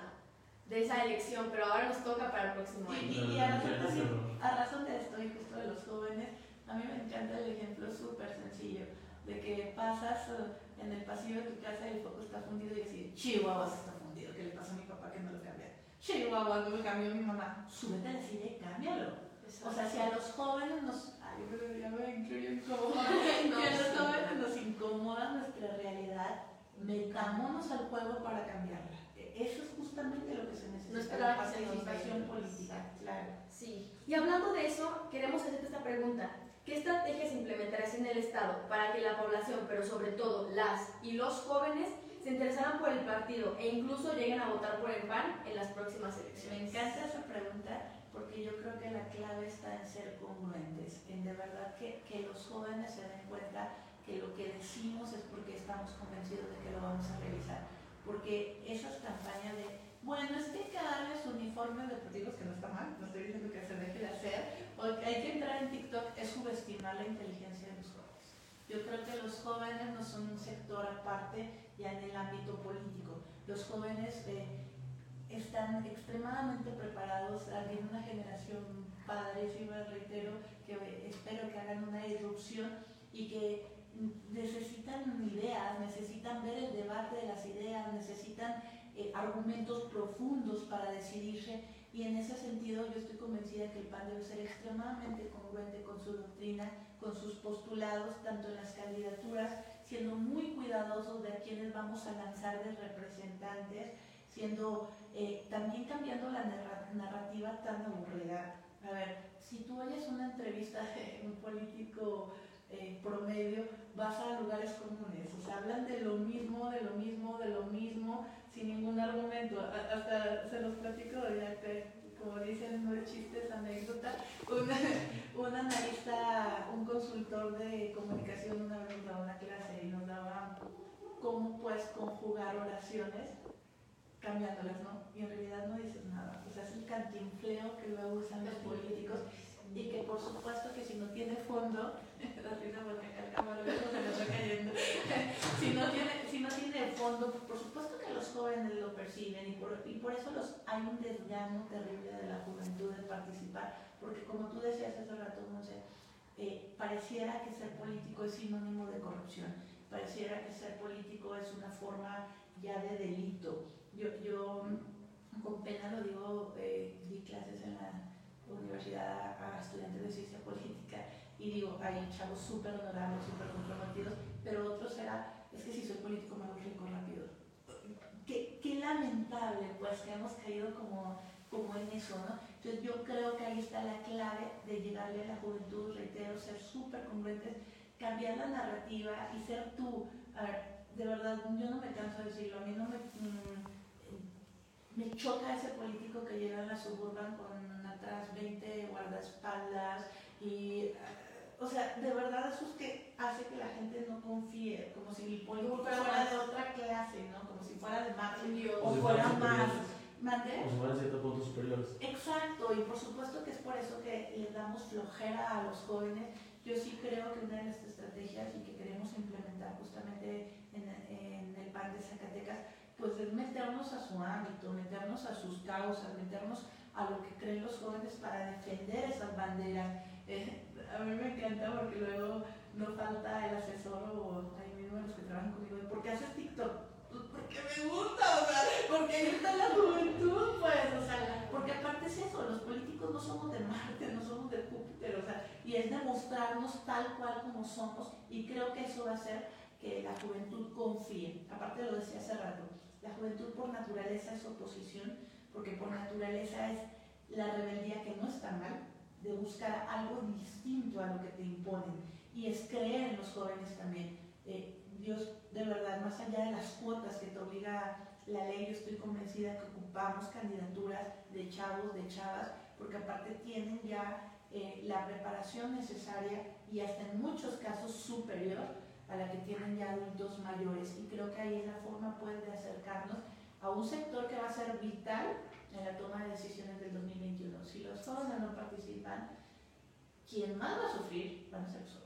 de esa elección, pero ahora nos toca para el próximo año. Y, a, razón, a razón de esto y justo de los jóvenes, a mí me encanta el ejemplo súper sencillo de que pasas eh, en el pasillo de tu casa y el foco está fundido y decir, Chihuahua está fundido, ¿qué le pasó a mi papá que no lo cambia? Chihuahua no lo cambió mi mamá, súbete a la silla y cámbialo. O sea, si a los jóvenes nos, ay, pero ya me incluyo incómoda, no, si a los jóvenes nos incomoda nuestra realidad, metámonos al juego para cambiarla. E, eso es justamente lo que se necesita, la participación política, claro. Sí, y hablando de eso, queremos hacerte esta pregunta. ¿Qué estrategias implementarás en el Estado para que la población, pero sobre todo las y los jóvenes, se interesaran por el partido e incluso lleguen a votar por el PAN en las próximas elecciones? Me encanta esa pregunta porque yo creo que la clave está en ser congruentes, en de verdad que, que los jóvenes se den cuenta que lo que decimos es porque estamos convencidos de que lo vamos a realizar. Porque esas campañas de bueno, es que hay que darles uniformes deportivos, que no está mal, no estoy diciendo que se deje de hacer, o que hay que entrar en TikTok, es subestimar la inteligencia de los jóvenes. Yo creo que los jóvenes no son un sector aparte ya en el ámbito político. Los jóvenes eh, están extremadamente preparados, hay una generación padrísima, reitero, que espero que hagan una irrupción y que necesitan ideas, necesitan ver el debate de las ideas, necesitan eh, argumentos profundos para decidirse y en ese sentido yo estoy convencida que el PAN debe ser extremadamente congruente con su doctrina, con sus postulados, tanto en las candidaturas, siendo muy cuidadosos de a quienes vamos a lanzar de representantes, siendo eh, también cambiando la narrativa tan aburrida. A ver, si tú oyes una entrevista de un político eh, promedio, vas a lugares comunes, o sea, hablan de lo mismo, de lo mismo, de lo mismo, sin ningún argumento. Hasta se los platico ya que como dicen, no es chiste, es anécdota. Un, un analista, un consultor de comunicación una vez nos daba una clase y nos daba cómo puedes conjugar oraciones cambiándolas, ¿no? Y en realidad no dices nada. O sea, es el cantinfleo que luego usan los políticos y que por supuesto que si no tiene fondo, la risa porque está cayendo, si, no tiene, si no tiene fondo, por supuesto que los jóvenes lo perciben y por, y por eso los, hay un desgano terrible de la juventud de participar, porque como tú decías hace rato, no sé, eh, pareciera que ser político es sinónimo de corrupción, pareciera que ser político es una forma ya de delito. Yo, yo con pena lo digo, eh, di clases en la universidad a, estudiantes de ciencia política y digo, hay chavos súper honorables, súper comprometidos, pero otros era, es que si soy político me voy rico rápido. Qué, qué, lamentable, pues, que hemos caído como, como en eso, ¿no? Entonces yo creo que ahí está la clave de llegarle a la juventud, reitero, ser súper congruentes, cambiar la narrativa y ser tú. De verdad, yo no me canso de decirlo, a mí no me... Mm, me choca ese político que llega a la suburban con atrás 20 guardaespaldas y o sea, de verdad eso es que hace que la gente no confíe, como si el político fuera de otra clase, ¿no? Como si fuera de más o, fuera más. ¿Mande? O si fueran ciertos puntos superiores. Exacto, y por supuesto que es por eso que le damos flojera a los jóvenes. Yo sí creo que una de las estrategias y que queremos implementar justamente en, en el PAN de Zacatecas pues es meternos a su ámbito, meternos a sus causas, meternos a lo que creen los jóvenes para defender esas banderas. Eh, a mí me encanta porque luego no falta el asesor o ahí mismo los que trabajan conmigo, ¿por qué haces TikTok? Pues porque me gusta, o sea, porque ahí está la juventud, pues, o sea, porque aparte es eso, los políticos no somos de Marte, no somos de Júpiter, o sea, y es demostrarnos tal cual como somos, y creo que eso va a hacer que la juventud confíe. Aparte lo decía hace rato, la juventud por naturaleza es oposición, porque por naturaleza es la rebeldía que no está mal, de buscar algo distinto a lo que te imponen. Y es creer en los jóvenes también. Eh, Dios, de verdad, más allá de las cuotas que te obliga la ley, yo estoy convencida que ocupamos candidaturas de chavos, de chavas, porque aparte tienen ya eh, la preparación necesaria y hasta en muchos casos superior a la que tienen ya adultos mayores. Y creo que ahí es la forma pues, de acercarnos a un sector que va a ser vital en la toma de decisiones del 2021. Si los jóvenes no participan, quien más va a sufrir van a ser los jóvenes.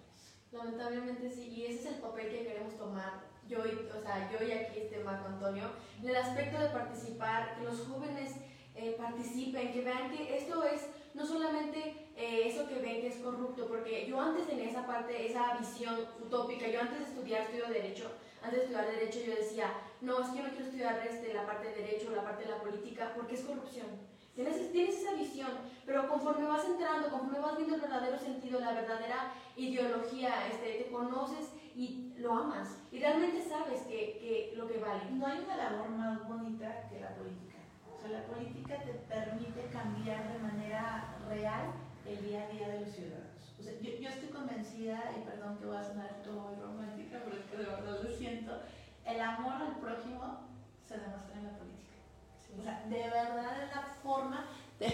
Lamentablemente sí, y ese es el papel que queremos tomar. Yo y, o sea, yo y aquí este Marco Antonio, en el aspecto de participar, que los jóvenes eh, participen, que vean que esto es no solamente eh, eso que ven que es corrupto, porque yo antes tenía esa parte, esa visión utópica, yo antes de estudiar, estudio Derecho, antes de estudiar Derecho yo decía, no, es que yo no quiero estudiar este, la parte de Derecho, la parte de la política, porque es corrupción. Tienes, tienes esa visión, pero conforme vas entrando, conforme vas viendo el verdadero sentido, la verdadera ideología, este, te conoces y lo amas. Y realmente sabes que, que lo que vale. No hay una labor más bonita que la política. O sea, la política te permite cambiar de manera real el día a día de los ciudadanos. O sea, yo, yo, estoy convencida, y perdón que voy a sonar todo muy romántica, pero es que de verdad lo siento, el amor al prójimo se demuestra en la política. O sea, de verdad es la forma de,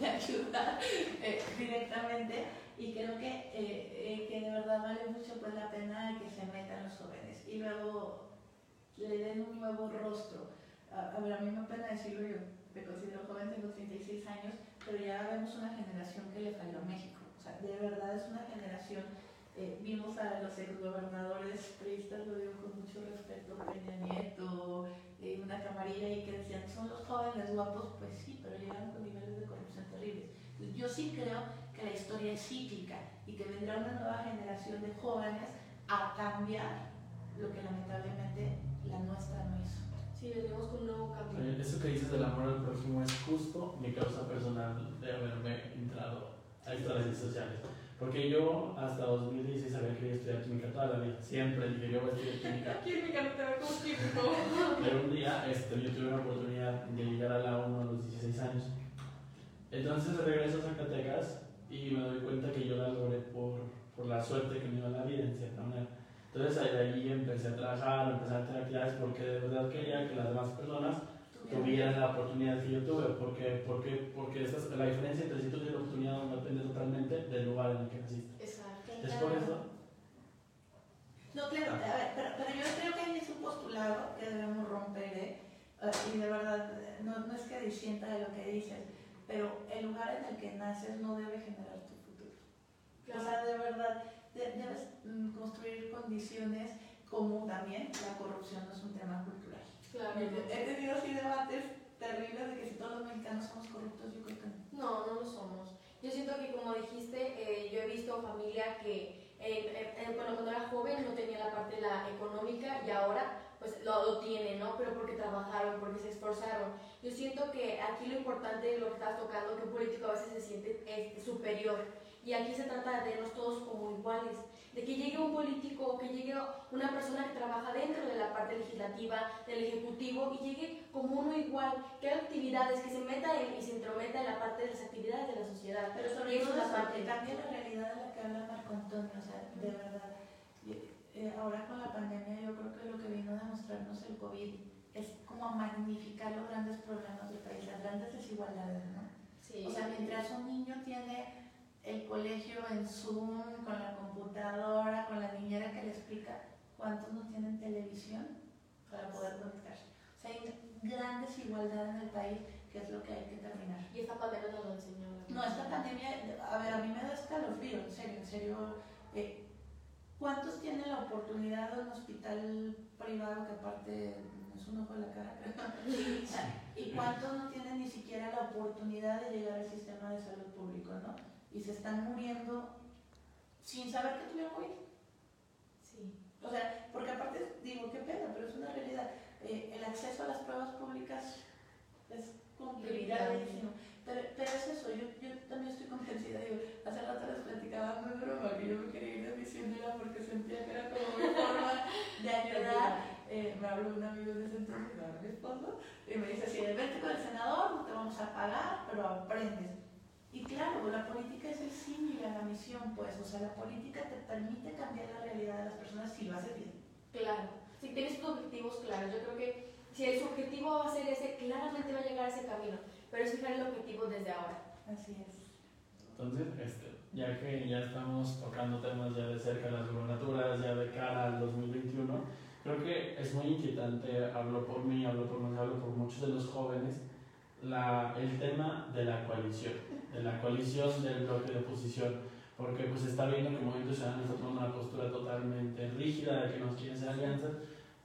de ayudar eh, directamente y creo que, eh, eh, que de verdad vale mucho pues, la pena que se metan los jóvenes y luego le den un nuevo rostro. A, a ver, a mí me pena decirlo yo, me considero joven, tengo 36 años, pero ya vemos una generación que le falló a México. O sea, de verdad es una generación. Eh, vimos a los exgobernadores priistas, lo digo con mucho respeto, Peña Nieto, eh, una camarilla y que decían, son los jóvenes guapos, pues sí, pero llegaron con niveles de corrupción terribles. Entonces, yo sí creo que la historia es cíclica y que vendrá una nueva generación de jóvenes a cambiar lo que lamentablemente la nuestra no hizo. Sí, venimos con un nuevo camino. eso que dices del amor al prójimo es justo mi causa personal de haberme entrado a estas redes sociales. Porque yo hasta 2016 había querido estudiar química toda la vida. Siempre dije, yo voy a estudiar química. química, no te veo como químico. Pero un día este, yo tuve la oportunidad de llegar a la 1 a los 16 años. Entonces regreso a Zacatecas y me doy cuenta que yo la logré por, por la suerte que me dio la vida en cierta manera. Entonces ahí, ahí empecé a trabajar, empecé a tener clases porque de verdad quería que las demás personas tuvieran la oportunidad que yo tuve, porque, porque, porque esta es la diferencia entre si tú tienes la oportunidad no depende totalmente del lugar en el que naciste. Exacto. Es por eso. No, claro, a ver, pero, pero yo creo que ahí es un postulado que debemos romper, ¿eh? Ah, y de verdad, no, no es que disienta de lo que dices, pero el lugar en el que naces no debe generar tu futuro. O sea, de verdad, de- debes mm, construir condiciones como también la corrupción no es un tema cultural. Claro. He tenido así debates terribles de que si todos los mexicanos somos corruptos, yo creo que no. No, no lo somos. Yo siento que como dijiste, eh, yo he visto familia que, eh, eh, bueno, cuando era joven no tenía la parte la económica y ahora pues lo, lo tiene, ¿no? Pero porque trabajaron, porque se esforzaron. Yo siento que aquí lo importante es lo que estás tocando, que un político a veces se siente superior. Y aquí se trata de vernos todos como iguales. De que llegue un político, que llegue una persona que trabaja dentro de la parte legislativa, del ejecutivo, y llegue como uno igual, que haga actividades, que se meta en- y se entrometa en la parte de las actividades de la sociedad. Pero sobre eso la parte. cambie la realidad de la que habla Marco Antonio, o sea, de verdad. Eh, ahora con la pandemia yo creo que lo que vino a demostrarnos el COVID es como magnificar los grandes problemas del país, las grandes desigualdades, ¿no? Sí. O sea, mientras un niño tiene el colegio en Zoom, con la computadora, con la niñera que le explica, ¿cuántos no tienen televisión para poder conectarse? O sea, hay gran desigualdad en el país, que es lo que hay que terminar. Y esta pandemia nos lo enseñó. No, esta pandemia, a ver, a mí me da escalofrío, en serio, en serio. eh, ¿Cuántos tienen la oportunidad de un hospital privado que aparte es un ojo de la cara? ¿Y cuántos no tienen ni siquiera la oportunidad de llegar al sistema de salud público, no? Y se están muriendo sin saber que tuvieron COVID. Sí. O sea, porque aparte, digo, qué pena, pero es una realidad. Eh, el acceso a las pruebas públicas es complicadísimo. Pero, pero es eso, yo, yo también estoy convencida. Digo, hace rato les platicaba muy broma que yo me quería ir de misionera porque sentía que era como mi forma de ayudar. Eh, me habló un amigo de ese entonces, mi esposo, y me dice: Si vete con el senador, no te vamos a pagar, pero aprendes. Y claro, la política es el símil a la misión, pues, o sea, la política te permite cambiar la realidad de las personas si lo haces bien. Claro. Si tienes tus objetivos claros, yo creo que si su objetivo va a ser ese, claramente va a llegar a ese camino. Pero es fijar el objetivo desde ahora. Así es. Entonces, este, ya que ya estamos tocando temas ya de cerca de las gubernaturas, ya de cara al 2021, creo que es muy inquietante, hablo por mí, hablo por mí, hablo por muchos de los jóvenes, la, el tema de la coalición, de la coalición del bloque de oposición, porque pues está viendo que Movimiento Ciudadano está tomando una postura totalmente rígida de que no quieren ser alianzas,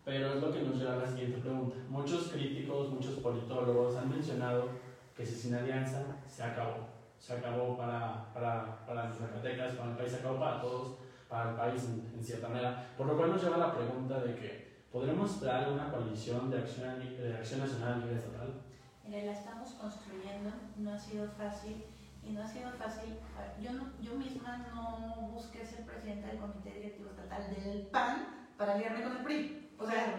pero es lo que nos lleva a la siguiente pregunta. Muchos críticos, muchos politólogos han mencionado que si sin alianza se acabó se acabó para, para, para los Zacatecas, para el país, se acabó para todos, para el país en, en cierta manera. Por lo cual nos lleva a la pregunta de que, ¿podremos dar una coalición de acción, de acción nacional a nivel estatal? Mire, la estamos construyendo, no ha sido fácil y no ha sido fácil. Yo, no- yo misma no busqué ser presidenta del Comité Directivo Estatal del PAN para aliarme con el PRI. O sea,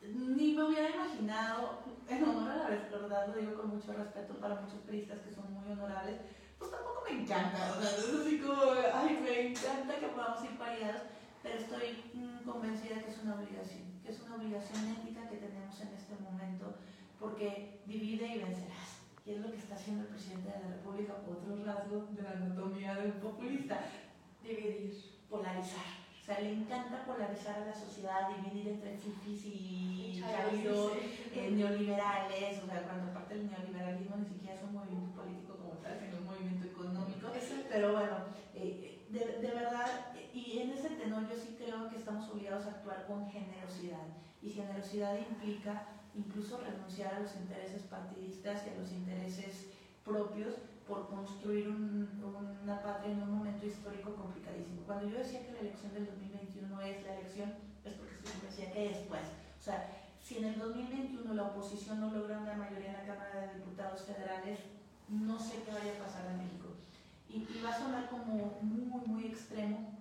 ni me hubiera imaginado, en honor a la verdad, lo digo con mucho respeto para muchos priistas que son muy honorables, pues tampoco me encanta, o sea, es así como, ay, me encanta que podamos ir pareados, pero estoy mm, convencida que es una obligación, que es una obligación ética que tenemos en este momento, porque divide y vencerás. Y es lo que está haciendo el presidente de la República, otro rasgo de la anatomía de un populista, dividir, polarizar. O sea, le encanta polarizar a la sociedad, dividir entre fifis y chaviros, eh, neoliberales, o sea, cuando aparte el neoliberalismo ni siquiera es un movimiento político como tal, sino un movimiento económico. Pero bueno, eh, de, de verdad, eh, y en ese tenor yo sí creo que estamos obligados a actuar con generosidad. Y generosidad implica incluso renunciar a los intereses partidistas y a los intereses propios por construir un- una patria en un momento histórico complicadísimo. Cuando yo decía que la elección del 2021 es la elección, es porque siempre decía que es, pues. O sea, si en el 2021 la oposición no logra una mayoría en la Cámara de Diputados federales, no sé qué vaya a pasar en México. Y, va a sonar como muy, muy extremo,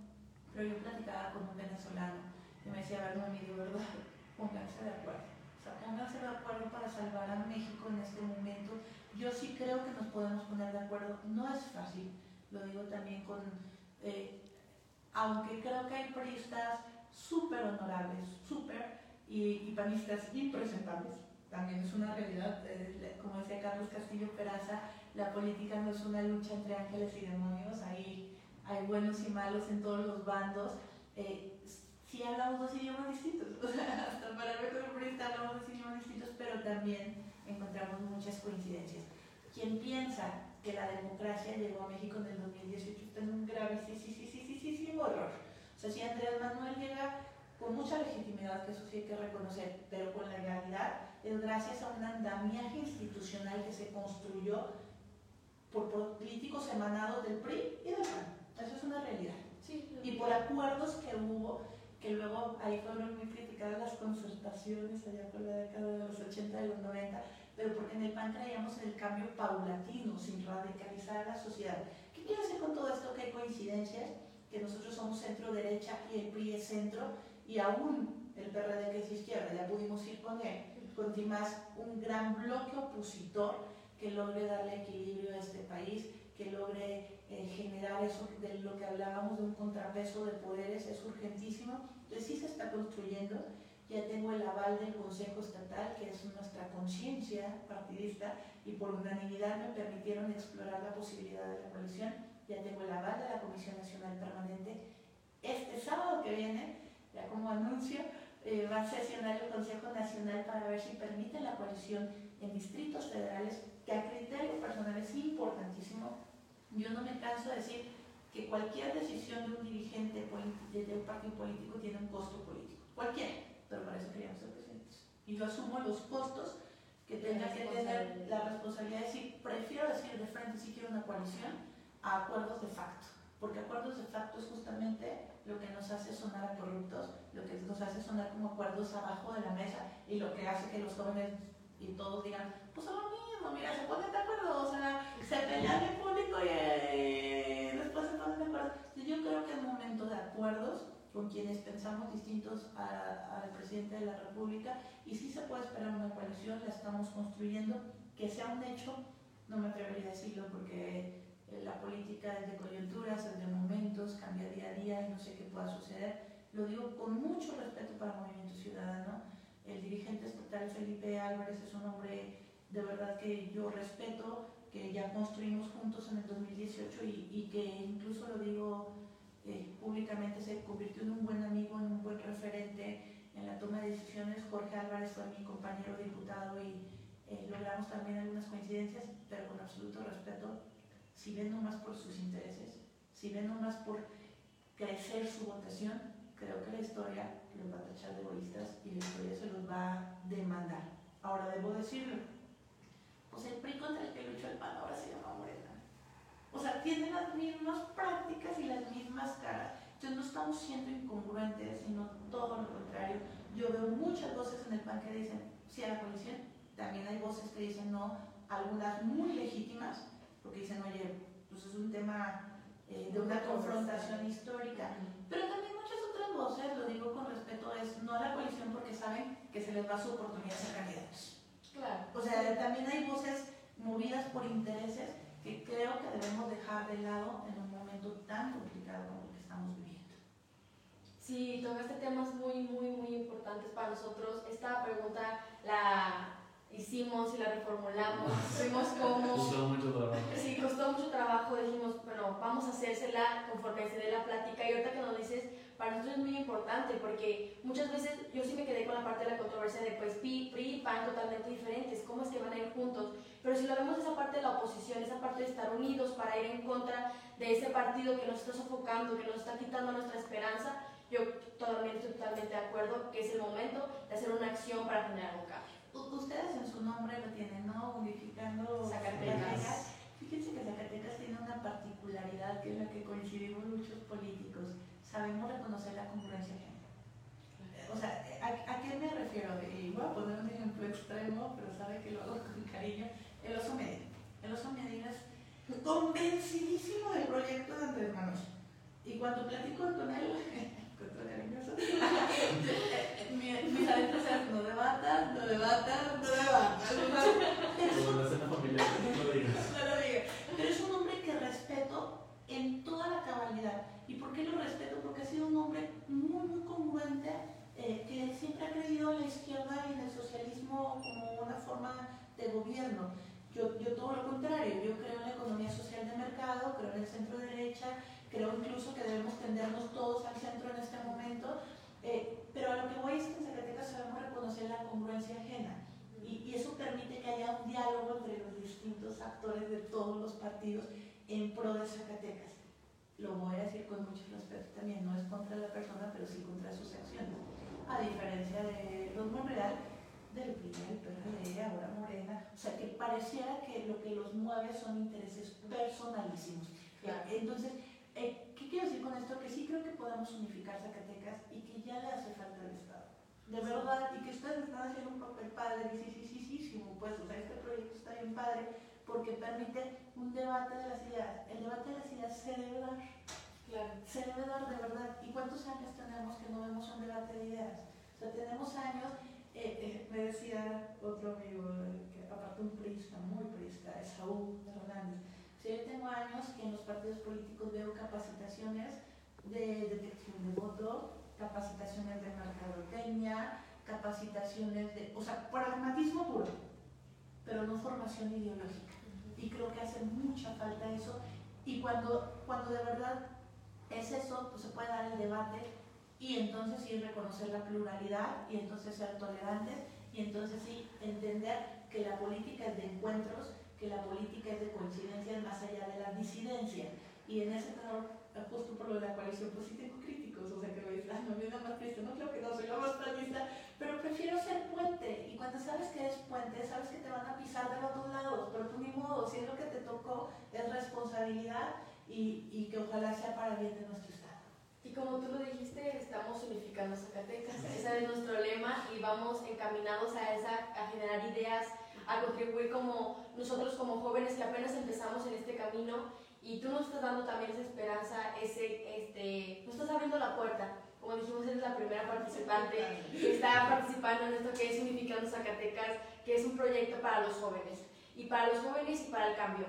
pero yo platicaba con un venezolano y me decía, a ver, mami, de verdad, pónganse de acuerdo. O sea, de acuerdo para salvar a México en este momento. Yo sí creo que nos podemos poner de acuerdo. No es fácil, lo digo también con... eh, aunque creo que hay periodistas súper honorables, súper, y, y panistas impresentables, también es una realidad, eh, como decía Carlos Castillo Peraza, la política no es una lucha entre ángeles y demonios, hay, hay buenos y malos en todos los bandos. Eh, sí hablamos dos idiomas distintos, o sea, hasta para con hablamos dos idiomas distintos, pero también encontramos muchas coincidencias. Quien piensa que la democracia llegó a México en el 2018 está en un gravísimo error. O sea, si Andrés Manuel llega con mucha legitimidad, que eso sí hay que reconocer, pero con legalidad, es gracias a un andamiaje institucional que se construyó por políticos emanados del PRI y del PAN. Eso es una realidad. Sí, y por acuerdos que hubo, que luego ahí fueron muy criticadas las consultaciones allá por la década de los 80 y los 90, pero porque en el PAN creíamos en el cambio paulatino, sin radicalizar a la sociedad. ¿Qué quiero decir con todo esto? Que hay coincidencias, que nosotros somos centro-derecha y el PRI es centro, y aún el PRD que es izquierda, ya pudimos ir con él, con más un gran bloque opositor que logre darle equilibrio a este país, que logre eh, generar eso de lo que hablábamos de un contrapeso de poderes, es urgentísimo. Entonces sí se está construyendo, ya tengo el aval del Consejo Estatal, que es nuestra conciencia partidista, y por unanimidad me permitieron explorar la posibilidad de la coalición, ya tengo el aval de la Comisión Nacional Permanente. Este sábado que viene, ya como anuncio, eh, va a sesionar el Consejo Nacional para ver si permite la coalición en distritos federales, que a criterio personal es importantísimo. Yo no me canso de decir que cualquier decisión de un dirigente de un partido político tiene un costo político. Cualquiera, pero para eso queríamos ser presidentes. Y yo asumo los costos que tenga que tener la responsabilidad de decir, prefiero decir de frente si quiero una coalición a acuerdos de facto. Porque acuerdos de facto es justamente lo que nos hace sonar a corruptos, lo que nos hace sonar como acuerdos abajo de la mesa y lo que hace que los jóvenes y todos digan, pues es lo mismo, mira, se ponen de acuerdo, o sea, se pelean en público y eh, después se ponen de acuerdo. Yo creo que es momento de acuerdos con quienes pensamos distintos al presidente de la República y sí se puede esperar una coalición, la estamos construyendo, que sea un hecho, no me atrevería a decirlo porque eh, la política es de coyunturas, es de momentos, cambia día a día y no sé qué pueda suceder. Lo digo con mucho respeto para el Movimiento Ciudadano. El dirigente estatal Felipe Álvarez es un hombre de verdad que yo respeto, que ya construimos juntos en el 2018 y, que incluso lo digo eh, públicamente, se convirtió en un buen amigo, en un buen referente en la toma de decisiones. Jorge Álvarez fue mi compañero diputado y eh, logramos también algunas coincidencias, pero con absoluto respeto si ven nomás por sus intereses, si ven nomás por crecer su votación, creo que la historia los va a tachar de egoístas y la historia se los va a demandar. Ahora debo decirlo, pues el PRI contra el que luchó el PAN ahora se llama Morena. O sea, tienen las mismas prácticas y las mismas caras. Entonces no estamos siendo incongruentes, sino todo lo contrario. Yo veo muchas voces en el PAN que dicen sí a la coalición, también hay voces que dicen no, algunas muy legítimas, porque dicen, oye, pues es un tema eh, de una confrontación histórica. Pero también voces, lo digo con respeto, es no a la coalición porque saben que se les va su oportunidad de ser candidatos. Claro. O sea, también hay voces movidas por intereses que creo que debemos dejar de lado en un momento tan complicado como el que estamos viviendo. Sí, tocaste temas muy, muy, muy importantes para nosotros. Esta pregunta la hicimos y la reformulamos, fuimos como... Costó mucho trabajo. Sí, costó mucho trabajo, dijimos, bueno, vamos a hacérsela conforme se dé la plática y ahorita que nos dices, para nosotros es muy importante porque muchas veces yo sí me quedé con la parte de la controversia de pues PRI, y PAN totalmente diferentes, ¿cómo es que van a ir juntos? Pero si lo vemos esa parte de la oposición, esa parte de estar unidos para ir en contra de ese partido que nos está sofocando, que nos está quitando nuestra esperanza, yo totalmente, totalmente de acuerdo que es el momento de hacer una acción para generar un cambio ustedes en su nombre lo tienen, ¿no? Unificando Zacatecas. Fíjense que Zacatecas tiene una particularidad que es la que coincidimos muchos políticos. Sabemos reconocer la congruencia O sea, ¿a, qué me refiero? Y voy a poner un ejemplo extremo, pero sabe que lo hago con cariño. El oso Medina. El oso Medina es convencidísimo del proyecto de Andrés Manuel. Y cuando platico con él, mis adentros eran no debatan, no debatan, no debatan. Como la cena familiar, no lo digas. No lo digas. Pero es un hombre que respeto en toda la cabalidad. ¿Y por qué lo respeto? Porque ha sido un hombre muy, muy congruente, eh, que siempre ha creído en la izquierda y en el socialismo como una gobierno. Yo, yo todo lo contrario, yo creo en la economía social de mercado, creo en el centro derecha, creo incluso que debemos tendernos todos al centro en este momento, eh, pero a lo que voy es que en Zacatecas sabemos reconocer la congruencia ajena y, eso permite que haya un diálogo entre los distintos actores de todos los partidos en pro de Zacatecas. Lo voy a decir con mucho respeto también, no es contra la persona, pero sí contra sus acciones. A diferencia de los Monreal, del PRI, del PRD, ahora Morena, o sea que pareciera que lo que los mueve son intereses personalísimos. Entonces, eh, ¿qué quiero decir con esto? Que sí creo que podemos unificar Zacatecas y que ya le hace falta al Estado. De verdad, y que ustedes están haciendo un papel padre, y sí, sí, sí, sí, sí, pues, o sea, este proyecto está bien padre porque permite un debate de las ideas. El debate de las ideas se debe dar. Claro. Se debe dar de verdad. ¿Y cuántos años tenemos que no vemos un debate de ideas? O sea, tenemos años eh, eh, me decía otro amigo, que aparte un priista, muy priista, es Saúl Hernández. Si yo tengo años que en los partidos políticos veo capacitaciones de detección de voto, capacitaciones de mercadotecnia, capacitaciones de, o sea, pragmatismo puro, pero no formación ideológica. Y creo que hace mucha falta eso. Y cuando, cuando de verdad es eso, pues se puede dar el debate y entonces sí reconocer la pluralidad y entonces ser tolerantes y entonces sí entender que la política es de encuentros, que la política es de coincidencias más allá de la disidencia. Y en ese tenor, justo por lo de la coalición, pues sí tengo críticos, o sea que me dicen, no, me da más triste, no creo que no, soy la más planista, pero prefiero ser puente. Y cuando sabes que eres puente, sabes que te van a pisar de los dos lados, pero tú ni modo, si es lo que te tocó, es responsabilidad y, y que ojalá sea para bien de nuestro y como tú lo dijiste, estamos unificando Zacatecas. Ese es nuestro lema y vamos encaminados a, esa, a generar ideas, a contribuir como nosotros como jóvenes que apenas empezamos en este camino y tú nos estás dando también esa esperanza, ese, este, nos estás abriendo la puerta. Como dijimos, eres la primera participante que está participando en esto que es Unificando Zacatecas, que es un proyecto para los jóvenes. Y para los jóvenes y para el cambio.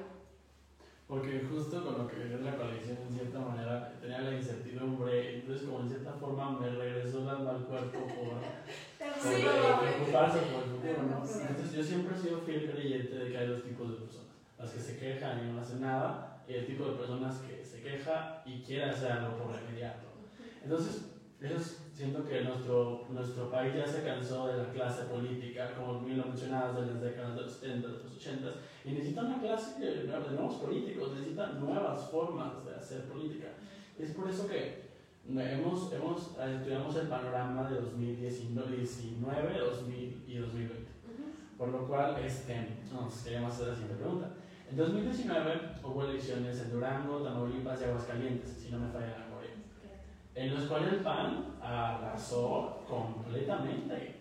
Porque justo con lo que vivió la coalición, en cierta manera, tenía la incertidumbre, entonces como en cierta forma me regresó dando al cuerpo por, preocuparse por el futuro, ¿no? Entonces yo siempre he sido fiel creyente de que hay dos tipos de personas, las que se quejan y no hacen nada, y el tipo de personas que se queja y quiere hacer algo por remediarlo. Entonces, eso siento que nuestro, nuestro país ya se cansó de la clase política, como bien lo mencionabas, de las décadas de los 70, de los 80, y necesita una clase de, nuevos políticos, necesita nuevas formas de hacer política. Es por eso que hemos, hemos, estudiamos el panorama de 2019, 2000 y 2020. Por lo cual, este, nos queríamos hacer la siguiente pregunta. En 2019 hubo elecciones en Durango, Tamaulipas y Aguascalientes, si no me falla en los cuales el PAN arrasó completamente.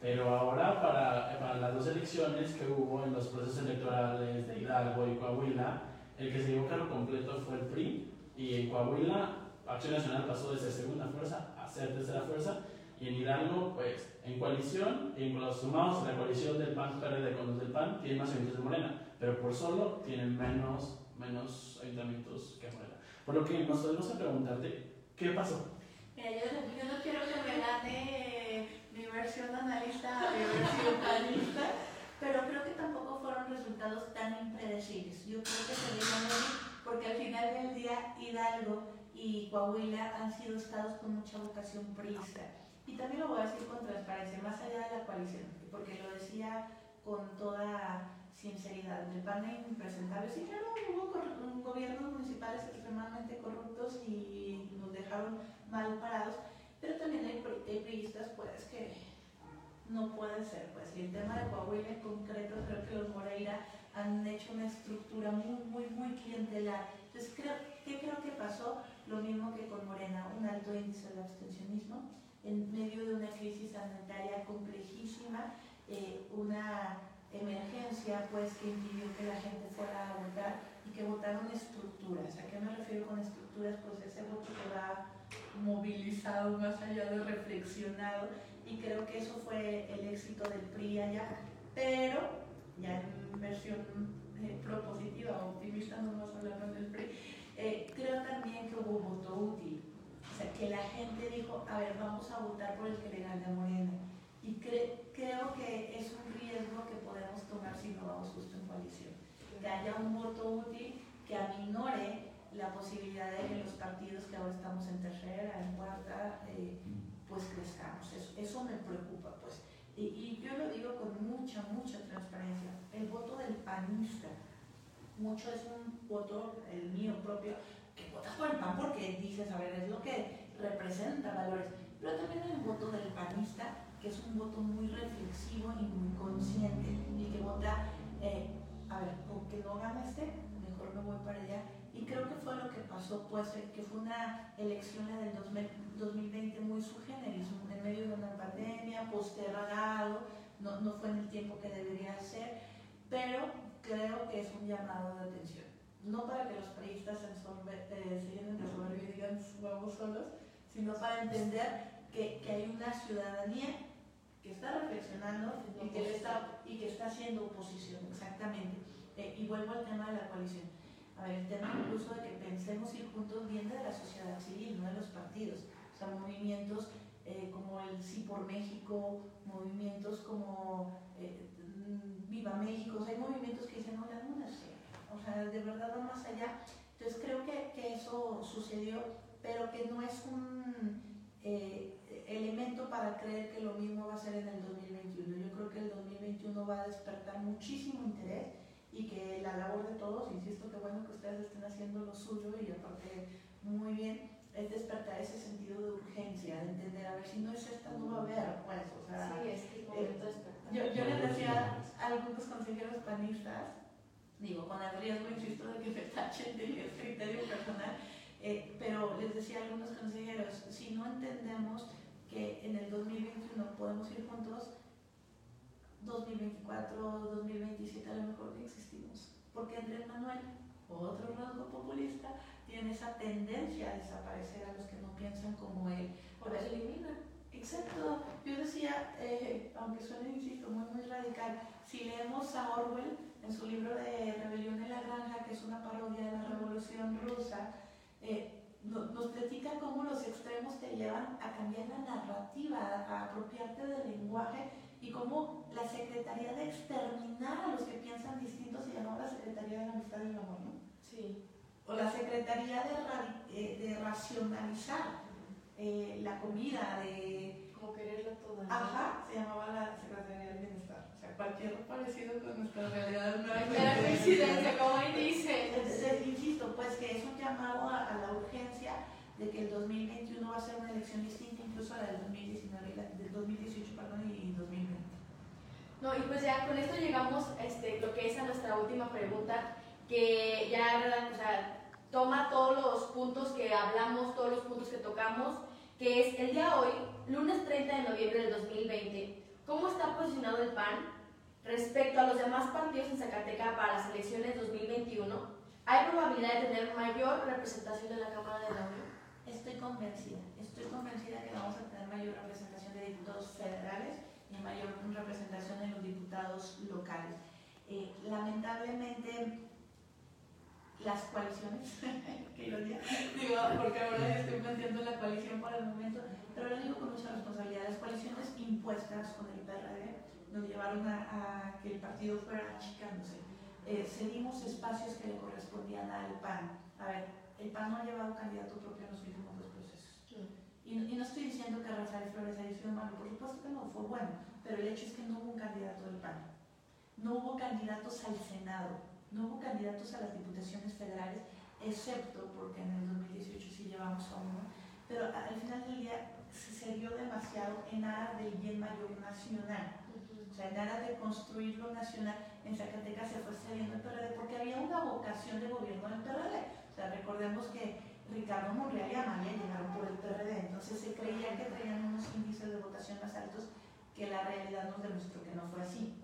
Pero ahora para, para, las dos elecciones que hubo en los procesos electorales de Hidalgo y Coahuila, el que se llevó cargo completo fue el PRI y en Coahuila Acción Nacional pasó de ser segunda fuerza a ser tercera fuerza y en Hidalgo pues en coalición y los sumados la coalición del PAN PRD con los del PAN tienen más ayuntamientos de Morena, pero por solo tienen menos, menos ayuntamientos que Morena. Por lo que nos podemos preguntarte, ¿qué pasó? Mira, yo, no quiero que me gane mi versión analista, mi versión panista, pero creo que tampoco fueron resultados tan impredecibles. Yo creo que se dieron porque al final del día Hidalgo y Coahuila han sido estados con mucha vocación priista. Y también lo voy a decir con transparencia, más allá de la coalición, porque lo decía con toda sinceridad. El PAN impresentable. Sí, claro, hubo gobiernos municipales extremadamente corruptos y dejaron mal parados, pero también hay, priistas pues que no puede ser. Pues. Y el tema de Coahuila en concreto, creo que los Moreira han hecho una estructura muy, muy, muy clientelar. Entonces, creo, ¿qué creo que pasó? Lo mismo que con Morena, un alto índice de abstencionismo en medio de una crisis sanitaria complejísima, eh, una emergencia pues que impidió que la gente fuera a votar y que votaron estructuras. ¿A qué me refiero con estructuras? Pues ese voto que va movilizado más allá de reflexionado y creo que eso fue el éxito del PRI allá, pero ya en versión eh, propositiva, optimista, no vamos a hablar del PRI, eh, creo también que hubo voto útil, o sea, que la gente dijo, a ver, vamos a votar por el que le gane a Morena. Y creo que es un riesgo que podemos tomar si no vamos justo en coalición. Que haya un voto útil que aminore la posibilidad de que los partidos que ahora estamos en tercera, en cuarta, eh, pues crezcamos. Eso, eso, me preocupa, pues. Y, y, yo lo digo con mucha, mucha transparencia. El voto del panista, mucho es un voto, el mío propio, que votas por el PAN porque dices, a ver, es lo que representa valores. Pero también un voto del panista, que es un voto muy reflexivo y muy consciente, y que vota, eh, a ver, aunque no gana este, mejor me voy para allá y creo que fue lo que pasó, pues, eh, que fue una elección la del 2020 muy su generis, en medio de una pandemia, postergado, no, no fue en el tiempo que debería ser, pero creo que es un llamado de atención. No para que los periodistas se, eh, llenen de soberbia y digan vamos solos, sino para entender que, que, hay una ciudadanía que está reflexionando y que, está, y que está haciendo oposición, exactamente. Eh, y vuelvo al tema de la coalición a ver, el tema incluso de que pensemos ir juntos viene de la sociedad civil, no de los partidos. O sea, movimientos eh, como el Sí por México, movimientos como eh, Viva México, hay movimientos que dicen, no, la luna O sea, de verdad va más allá. Entonces creo que, que eso sucedió, pero que no es un eh, elemento para creer que lo mismo va a ser en el 2021. Yo creo que el 2021 va a despertar muchísimo interés y que la labor de todos, insisto que bueno que ustedes estén haciendo lo suyo y aparte muy bien, es despertar ese sentido de urgencia, de entender, a ver, si no es esta, no va a haber, pues, o sea... Sí, es que eh, yo, yo les decía a algunos consejeros panistas, digo, con el riesgo, insisto, de que me tachen de criterio personal, eh, pero les decía a algunos consejeros, si no entendemos que en el 2021 podemos ir juntos, 2024, 2027 a lo mejor ni existimos. Porque Andrés Manuel, otro rasgo populista, tiene esa tendencia a desaparecer a los que no piensan como él. Por eso elimina. Exacto. Yo decía, eh, aunque suene, insisto, muy, muy radical, si leemos a Orwell en su libro de Rebelión en la Granja, que es una parodia de la Revolución Rusa, eh, nos platica cómo los extremos te llevan a cambiar la narrativa, a apropiarte del lenguaje y cómo la Secretaría de exterminar a los que piensan distintos se llamaba la Secretaría de la Amistad y el Amor, ¿no? Sí. O la Secretaría de, eh, de racionalizar eh, la comida, de... Como quererlo todo. Ajá, se llamaba la Secretaría del Bienestar. O sea, cualquier parecido con nuestra realidad no hay. La coincidencia, como ahí dice. Entonces, insisto, pues que es un llamado a, a la urgencia de que el 2021 va a ser una elección distinta incluso a la del 2019, del 2018 perdón, y 2020. No, y pues ya con esto llegamos este, lo que es a nuestra última pregunta, que ya o sea, toma todos los puntos que hablamos, todos los puntos que tocamos, que es el día hoy, lunes 30 de noviembre del 2020, ¿cómo está posicionado el PAN respecto a los demás partidos en Zacatecas para las elecciones 2021? ¿Hay probabilidad de tener mayor representación en la Cámara de la Unión? Estoy convencida, estoy convencida que vamos a tener mayor representación de diputados federales mayor representación en los diputados locales. Eh, lamentablemente, las coaliciones, que digo, porque ahora estoy planteando la coalición para el momento, pero lo digo con mucha responsabilidad, las coaliciones impuestas con el PRD nos llevaron a, que el partido fuera achicándose. Eh, cedimos espacios que le correspondían al PAN. A ver, el PAN no ha llevado candidato propio en los últimos. Y, no estoy diciendo que Rafael Flores haya sido malo, por supuesto que no, fue bueno, pero el hecho es que no hubo un candidato del PAN. No hubo candidatos al Senado, no hubo candidatos a las diputaciones federales, excepto porque en el 2018 sí llevamos a uno, pero al final del día se dio demasiado en aras del bien mayor nacional. O sea, en aras de construir lo nacional, en Zacatecas se fue saliendo el PRD porque había una vocación de gobierno del PRD recordemos que Ricardo Monreal y Amalia llegaron por el PRD, entonces se creía que tenían unos índices de votación más altos que la realidad nos demostró que no fue así.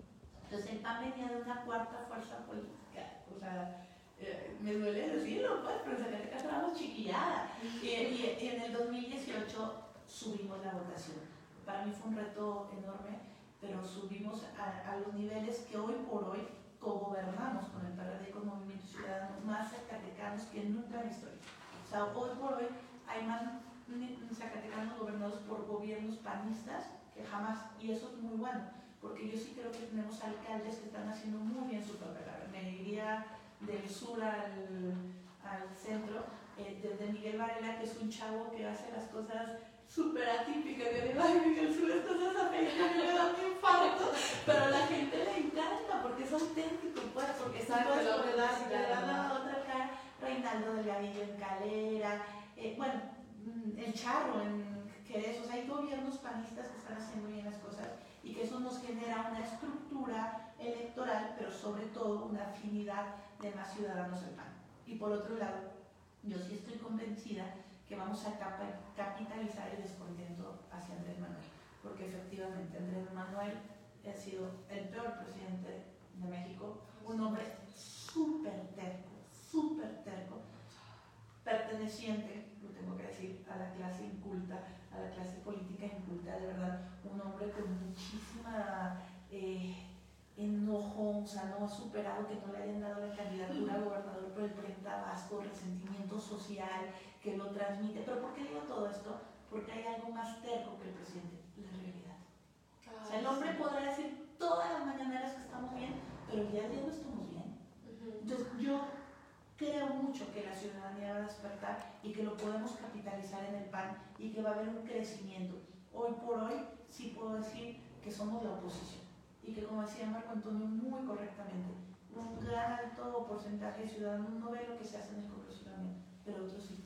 Entonces el PAN venía de una cuarta fuerza política, o sea, eh, me duele decirlo, pues, pero en Zacatecas estábamos chiquillada. Y, y, en el 2018 subimos la votación. Para mí fue un reto enorme, pero subimos a, los niveles que hoy por hoy co-gobernamos con el PRD con Movimiento Ciudadano más zacatecanos que nunca en la historia. O sea, hoy por hoy hay más zacatecanos gobernados por gobiernos panistas que jamás, y eso es muy bueno, porque yo sí creo que tenemos alcaldes que están haciendo muy bien su papel. Me iría del sur al, al centro, eh, desde Miguel Varela, que es un chavo que hace las cosas súper atípicas. Yo digo, ay, Miguel, subes cosas a Facebook, me da un infarto, pero a la gente le encanta porque es auténtico, pues, porque está todo le da la otra cara. Reinaldo Delgadillo en Calera, eh, bueno, mm, el Charro en Jerez, o sea, hay gobiernos panistas que están haciendo bien las cosas y que eso nos genera una estructura electoral, pero sobre todo una afinidad de más ciudadanos al PAN. Y por otro lado, yo sí estoy convencida que vamos a capitalizar el descontento hacia Andrés Manuel, porque efectivamente Andrés Manuel ha sido el peor presidente de México, un hombre súper terco, súper terco, perteneciente, lo tengo que decir, a la clase inculta, a la clase política inculta, de verdad, un hombre con muchísima eh, enojo, o sea, no ha superado que no le hayan dado la candidatura a gobernador por el 30 Vasco, resentimiento social que lo transmite. ¿Pero por qué digo todo esto? Porque hay algo más terco que el presidente, la realidad. o sea, el hombre podrá decir todas las mañaneras que estamos bien, pero el día no estamos bien. Entonces, yo creo mucho que la ciudadanía va a despertar y que lo podemos capitalizar en el PAN y que va a haber un crecimiento. Hoy por hoy sí puedo decir que somos la oposición y que como decía Marco Antonio muy correctamente, un gran alto porcentaje de ciudadanos no ve lo que se hace en el Congreso pero otros sí.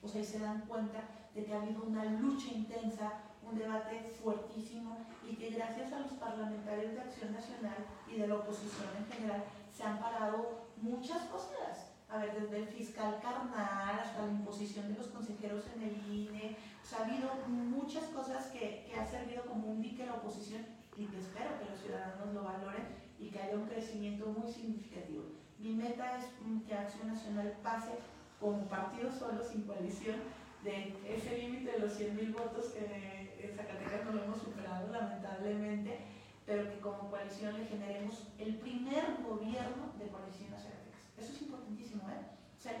O sea, y se dan cuenta de que ha habido una lucha intensa, un debate fuertísimo y que gracias a los parlamentarios de Acción Nacional y de la oposición en general se han parado muchas cosas a ver, desde el fiscal carnal hasta la imposición de los consejeros en el INE, ha habido muchas cosas que, que ha servido como un dique a la oposición y que espero que los ciudadanos lo valoren y que haya un crecimiento muy significativo. Mi meta es que Acción Nacional pase como partido solo, sin coalición, de ese límite de los 100.000 votos que en Zacatecas no lo hemos superado lamentablemente, pero que como coalición le generemos el primer gobierno de coalición nacional eso es importantísimo, ¿eh? O sea,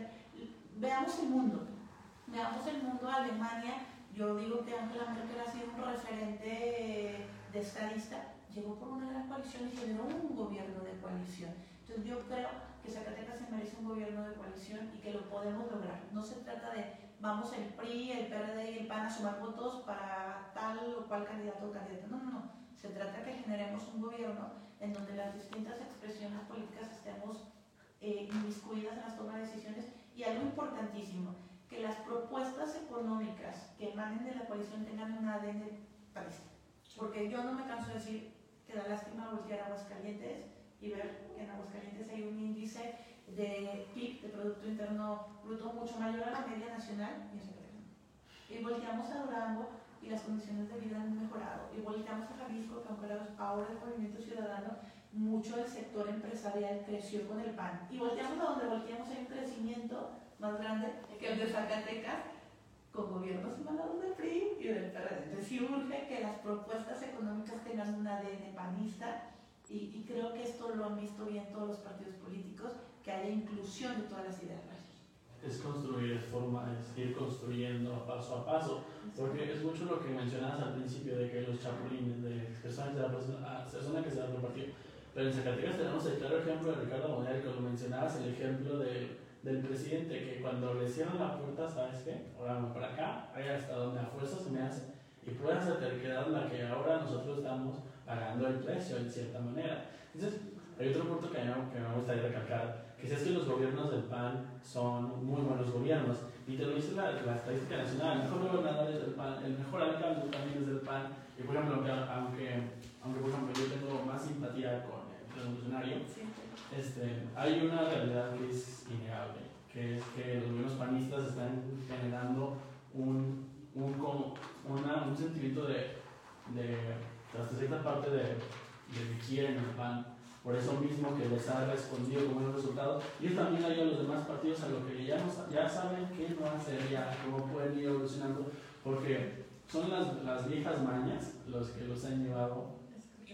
veamos el mundo. Veamos el mundo. Alemania, yo digo que Angela Merkel ha sido un referente de estadista, llegó por una gran coalición y generó un gobierno de coalición. Entonces yo creo que Zacatecas se merece un gobierno de coalición y que lo podemos lograr. No se trata de vamos el PRI, el PRD y PAN a sumar votos para tal o cual candidato o candidata. No, no, no. Se trata de que generemos un gobierno en donde las distintas expresiones políticas estemos eh, inmiscuidas en las tomas de decisiones y algo importantísimo, que las propuestas económicas que emanen de la coalición tengan un ADN parecido. Porque yo no me canso de decir que da lástima voltear a Aguascalientes y ver que en Aguascalientes hay un índice de PIB, de Producto Interno Bruto, mucho mayor a la media nacional y volteamos a Durango y las condiciones de vida han mejorado. Y volteamos a Jalisco, que aunque ahora el Movimiento Ciudadano mucho del sector empresarial creció con el PAN. Y volteamos a donde volteamos hay un crecimiento más grande que el de Zacatecas con gobiernos emanados del PRI y del PRD. Entonces sí urge que las propuestas económicas tengan un ADN panista y, creo que esto lo han visto bien todos los partidos políticos, que haya inclusión de todas las ideas es construir, es forma, es ir construyendo paso a paso, porque es mucho lo que mencionabas al principio de que los chapulines, de personas que se da partido pero en Zacatecas tenemos el claro ejemplo de Ricardo Monreal, que lo mencionabas, el ejemplo de, del presidente, que cuando le cierran la puerta, ¿sabes qué? Ahora para acá, ahí hasta donde a fuerza se me hace, y puede hacer terquedad la que ahora nosotros estamos pagando el precio, en cierta manera. Entonces, hay otro punto que, que me gustaría recalcar, que es que los gobiernos del PAN son muy buenos gobiernos, y te lo dice la, la estadística nacional, el mejor gobernador es del PAN, el mejor alcalde también es del PAN, y por ejemplo, aunque, aunque por ejemplo yo tengo más simpatía con revolucionario, este, hay una realidad que es innegable, que es que los gobiernos panistas están generando un, un, una, un sentimiento de, de, hasta cierta parte de, de que quieren el PAN, por eso mismo que les ha respondido como un resultado. Y también hay a los demás partidos a lo que ya, no, ya saben qué no hacer, ya cómo pueden ir evolucionando, porque son las, las viejas mañas los que los han llevado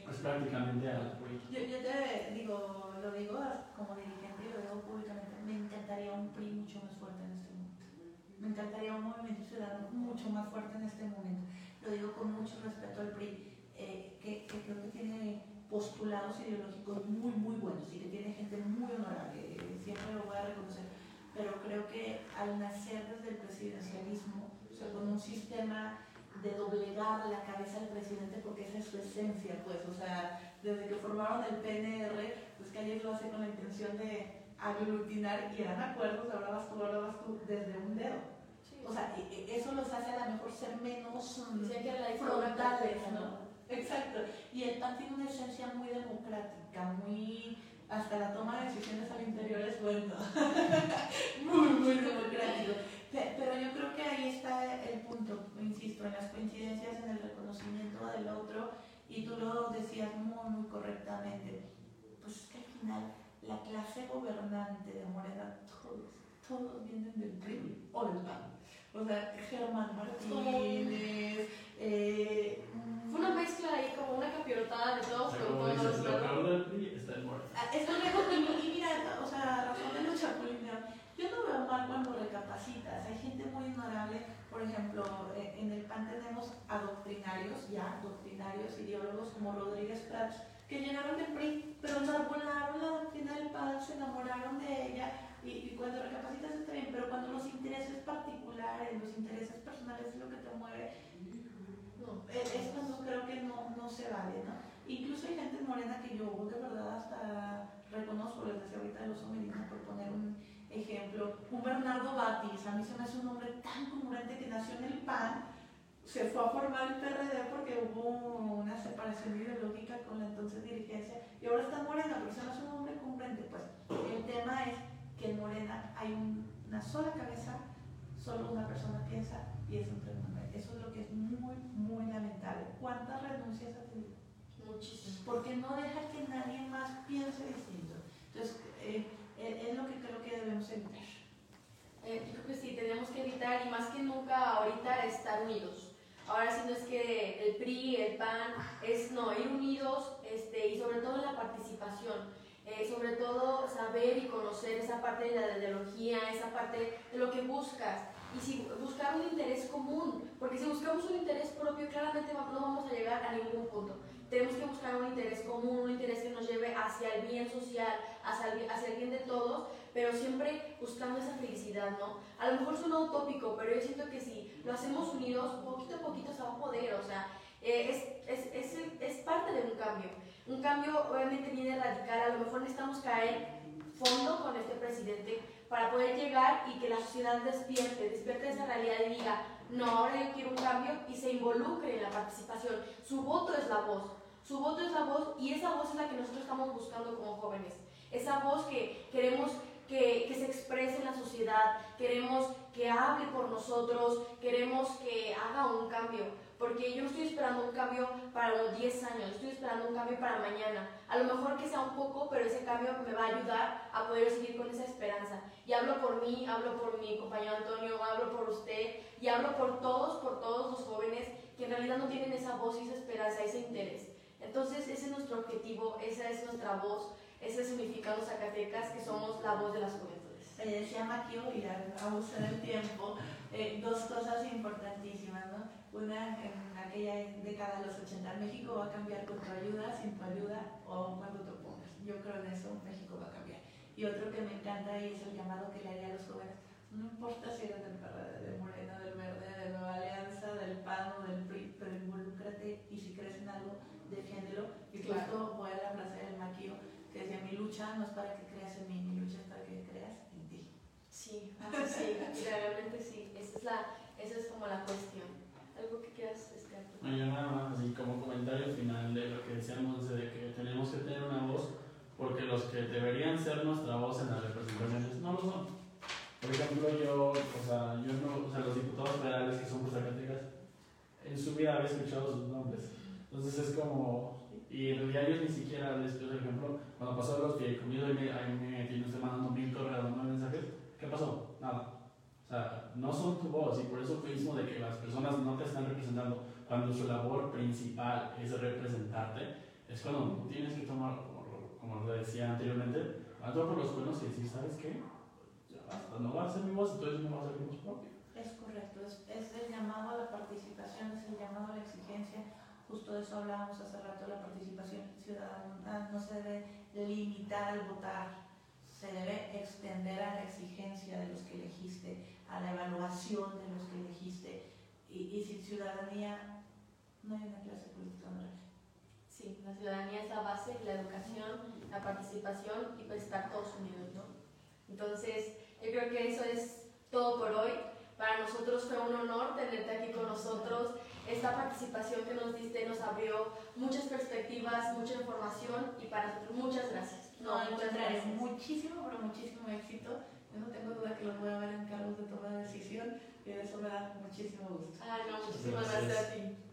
pues, prácticamente a la yo, yo te digo, lo digo como dirigente lo digo públicamente, me encantaría un PRI mucho más fuerte en este momento. Me encantaría un movimiento ciudadano mucho más fuerte en este momento. Lo digo con mucho respeto al PRI, eh, que, creo que tiene postulados ideológicos muy, muy buenos y que tiene gente muy honorable, siempre lo voy a reconocer, pero creo que al nacer desde el presidencialismo, o sea, con un sistema de doblegar la cabeza del presidente porque esa es su esencia, pues, o sea, desde que formaron el PNR, pues Calles lo hace con la intención de aglutinar y eran acuerdos, ahora vas tú, ahora vas tú, desde un dedo. O sea, eso los hace a lo mejor ser menos um, frontales, ¿no? Exacto. Y el PAN tiene una esencia muy democrática, muy. hasta la toma de decisiones al interior es bueno. muy, muy democrático. Pero yo creo que ahí está el punto, insisto, en las coincidencias, en el reconocimiento del otro, y tú lo decías muy, muy correctamente. Pues es que al final la clase gobernante de Morena, todos, todos vienen del PRI o del PAN. O sea, Germán Martínez, eh, fue una mezcla ahí, como una capirotada de todos. Pero como dices, lo peor del PRI está el muerto. Ah, es correcto, y, y mira, o sea, razón de los yo no veo mal cuando recapacitas. Hay gente muy honorable, por ejemplo, eh, en el PAN tenemos a doctrinarios, ya, doctrinarios, ideólogos como Rodríguez Prats, que llegaron del PRI, pero enarbolaron la doctrina del PAN, se enamoraron de ella, y, cuando recapacitas está bien, pero cuando los intereses particulares, los intereses personales es lo que te mueve, es cuando creo que no, no se vale, ¿no? Incluso hay gente morena que yo de verdad hasta reconozco, les decía ahorita los Medina por poner un ejemplo, un Bernardo Batis, a mí se me hace un hombre tan congruente que nació en el PAN, se fue a formar el PRD porque hubo una separación ideológica con la entonces dirigencia y ahora está Morena, pero se me hace un hombre congruente. Pues el tema es que en Morena hay una sola cabeza, solo una persona piensa y es un Eso es lo que es muy, muy lamentable. ¿Cuántas renuncias ha tenido? Muchísimas. Porque no deja que nadie más piense distinto. Entonces, eh, es lo que creo que debemos evitar. Eh, yo creo que sí, tenemos que evitar y más que nunca ahorita estar unidos. Ahora sí no es que el PRI, el PAN, es no, ir unidos este, y sobre todo la participación. Eh, sobre todo saber y conocer esa parte de la ideología, esa parte de lo que buscas. Y si buscar un interés común, porque si buscamos un interés propio, claramente no vamos a llegar a ningún punto. Tenemos que buscar un interés común, un interés que nos lleve hacia el bien social, hacia el, hacia el bien de todos, pero siempre buscando esa felicidad, ¿no? A lo mejor suena utópico, pero yo siento que si lo hacemos unidos, poquito a poquito se va a poder, o sea, eh, es, es, es, es parte de un cambio. Un cambio obviamente viene radical, a lo mejor necesitamos caer fondo con este presidente para poder llegar y que la sociedad despierte, despierte esa realidad y diga, no, ahora yo quiero un cambio y se involucre en la participación. Su voto es la voz, su voto es la voz y esa voz es la que nosotros estamos buscando como jóvenes. Esa voz que queremos que, que, se exprese en la sociedad, queremos que hable por nosotros, queremos que haga un cambio porque yo estoy esperando un cambio para los 10 años, estoy esperando un cambio para mañana. A lo mejor que sea un poco, pero ese cambio me va a ayudar a poder seguir con esa esperanza. Y hablo por mí, hablo por mi compañero Antonio, hablo por usted y hablo por todos, por todos los jóvenes que en realidad no tienen esa voz y esa esperanza, ese interés. Entonces ese es nuestro objetivo, esa es nuestra voz, ese significa los Zacatecas, que somos la voz de las juventudes. Se decía Maquio, y a usar el tiempo, eh, dos cosas importantísimas, ¿no? Una, en aquella década de los 80, México va a cambiar con tu ayuda, sin tu ayuda o cuando te opongas. Yo creo en eso, México va a cambiar. Y otro que me encanta y es el llamado que le haría a los jóvenes. No importa si eres del PRD, del Moreno, del Verde, de Nueva Alianza, del PAN o del PRI, pero involúcrate y si crees en algo, defiéndelo. Y justo voy a la frase del Maquio que decía, mi lucha no es para que creas en mí, mi lucha es para que creas en ti. Sí, sí, realmente sí. Esa es, la, esa es como la cuestión algo que quieras No, yo nada más, así como comentario final de lo que decíamos de que tenemos que tener una voz, porque los que deberían ser nuestra voz en las representaciones no lo son. Por ejemplo, yo, o sea, yo no, o sea, los diputados federales que son por Zacatecas, en su vida había escuchado sus nombres. Entonces es como, y en realidad yo ni siquiera les por ejemplo, cuando pasó los conmigo y me, ahí me tiene usted mandando mil correos, mensajes, ¿qué pasó? Nada o sea, no son tu voz y por eso mismo de que las personas no te están representando cuando su labor principal es representarte, es cuando tienes que tomar, como, lo decía anteriormente, a por los buenos y decir, ¿sabes qué? Ya basta, no va a ser mi voz, entonces no va a ser mi voz propia. Es correcto, es, es el llamado a la participación, es el llamado a la exigencia. Justo de eso hablábamos hace rato, la participación ciudadana no se debe limitar al votar, se debe extender a la exigencia de los que elegiste, a la evaluación de los que elegiste, y, y sin ciudadanía no hay una clase política no Sí, la ciudadanía es la base, la educación, la participación y pues estar todos unidos, ¿no? Entonces, yo creo que eso es todo por hoy. Para nosotros fue un honor tenerte aquí con nosotros. Esta participación que nos diste nos abrió muchas perspectivas, mucha información y para nosotros muchas gracias. No, muchas gracias. Muchísimo, pero muchísimo éxito. Yo no tengo duda que los voy a ver en cargos de toma de decisión y eso me da muchísimo gusto. Ah, no, muchísimas gracias a ti.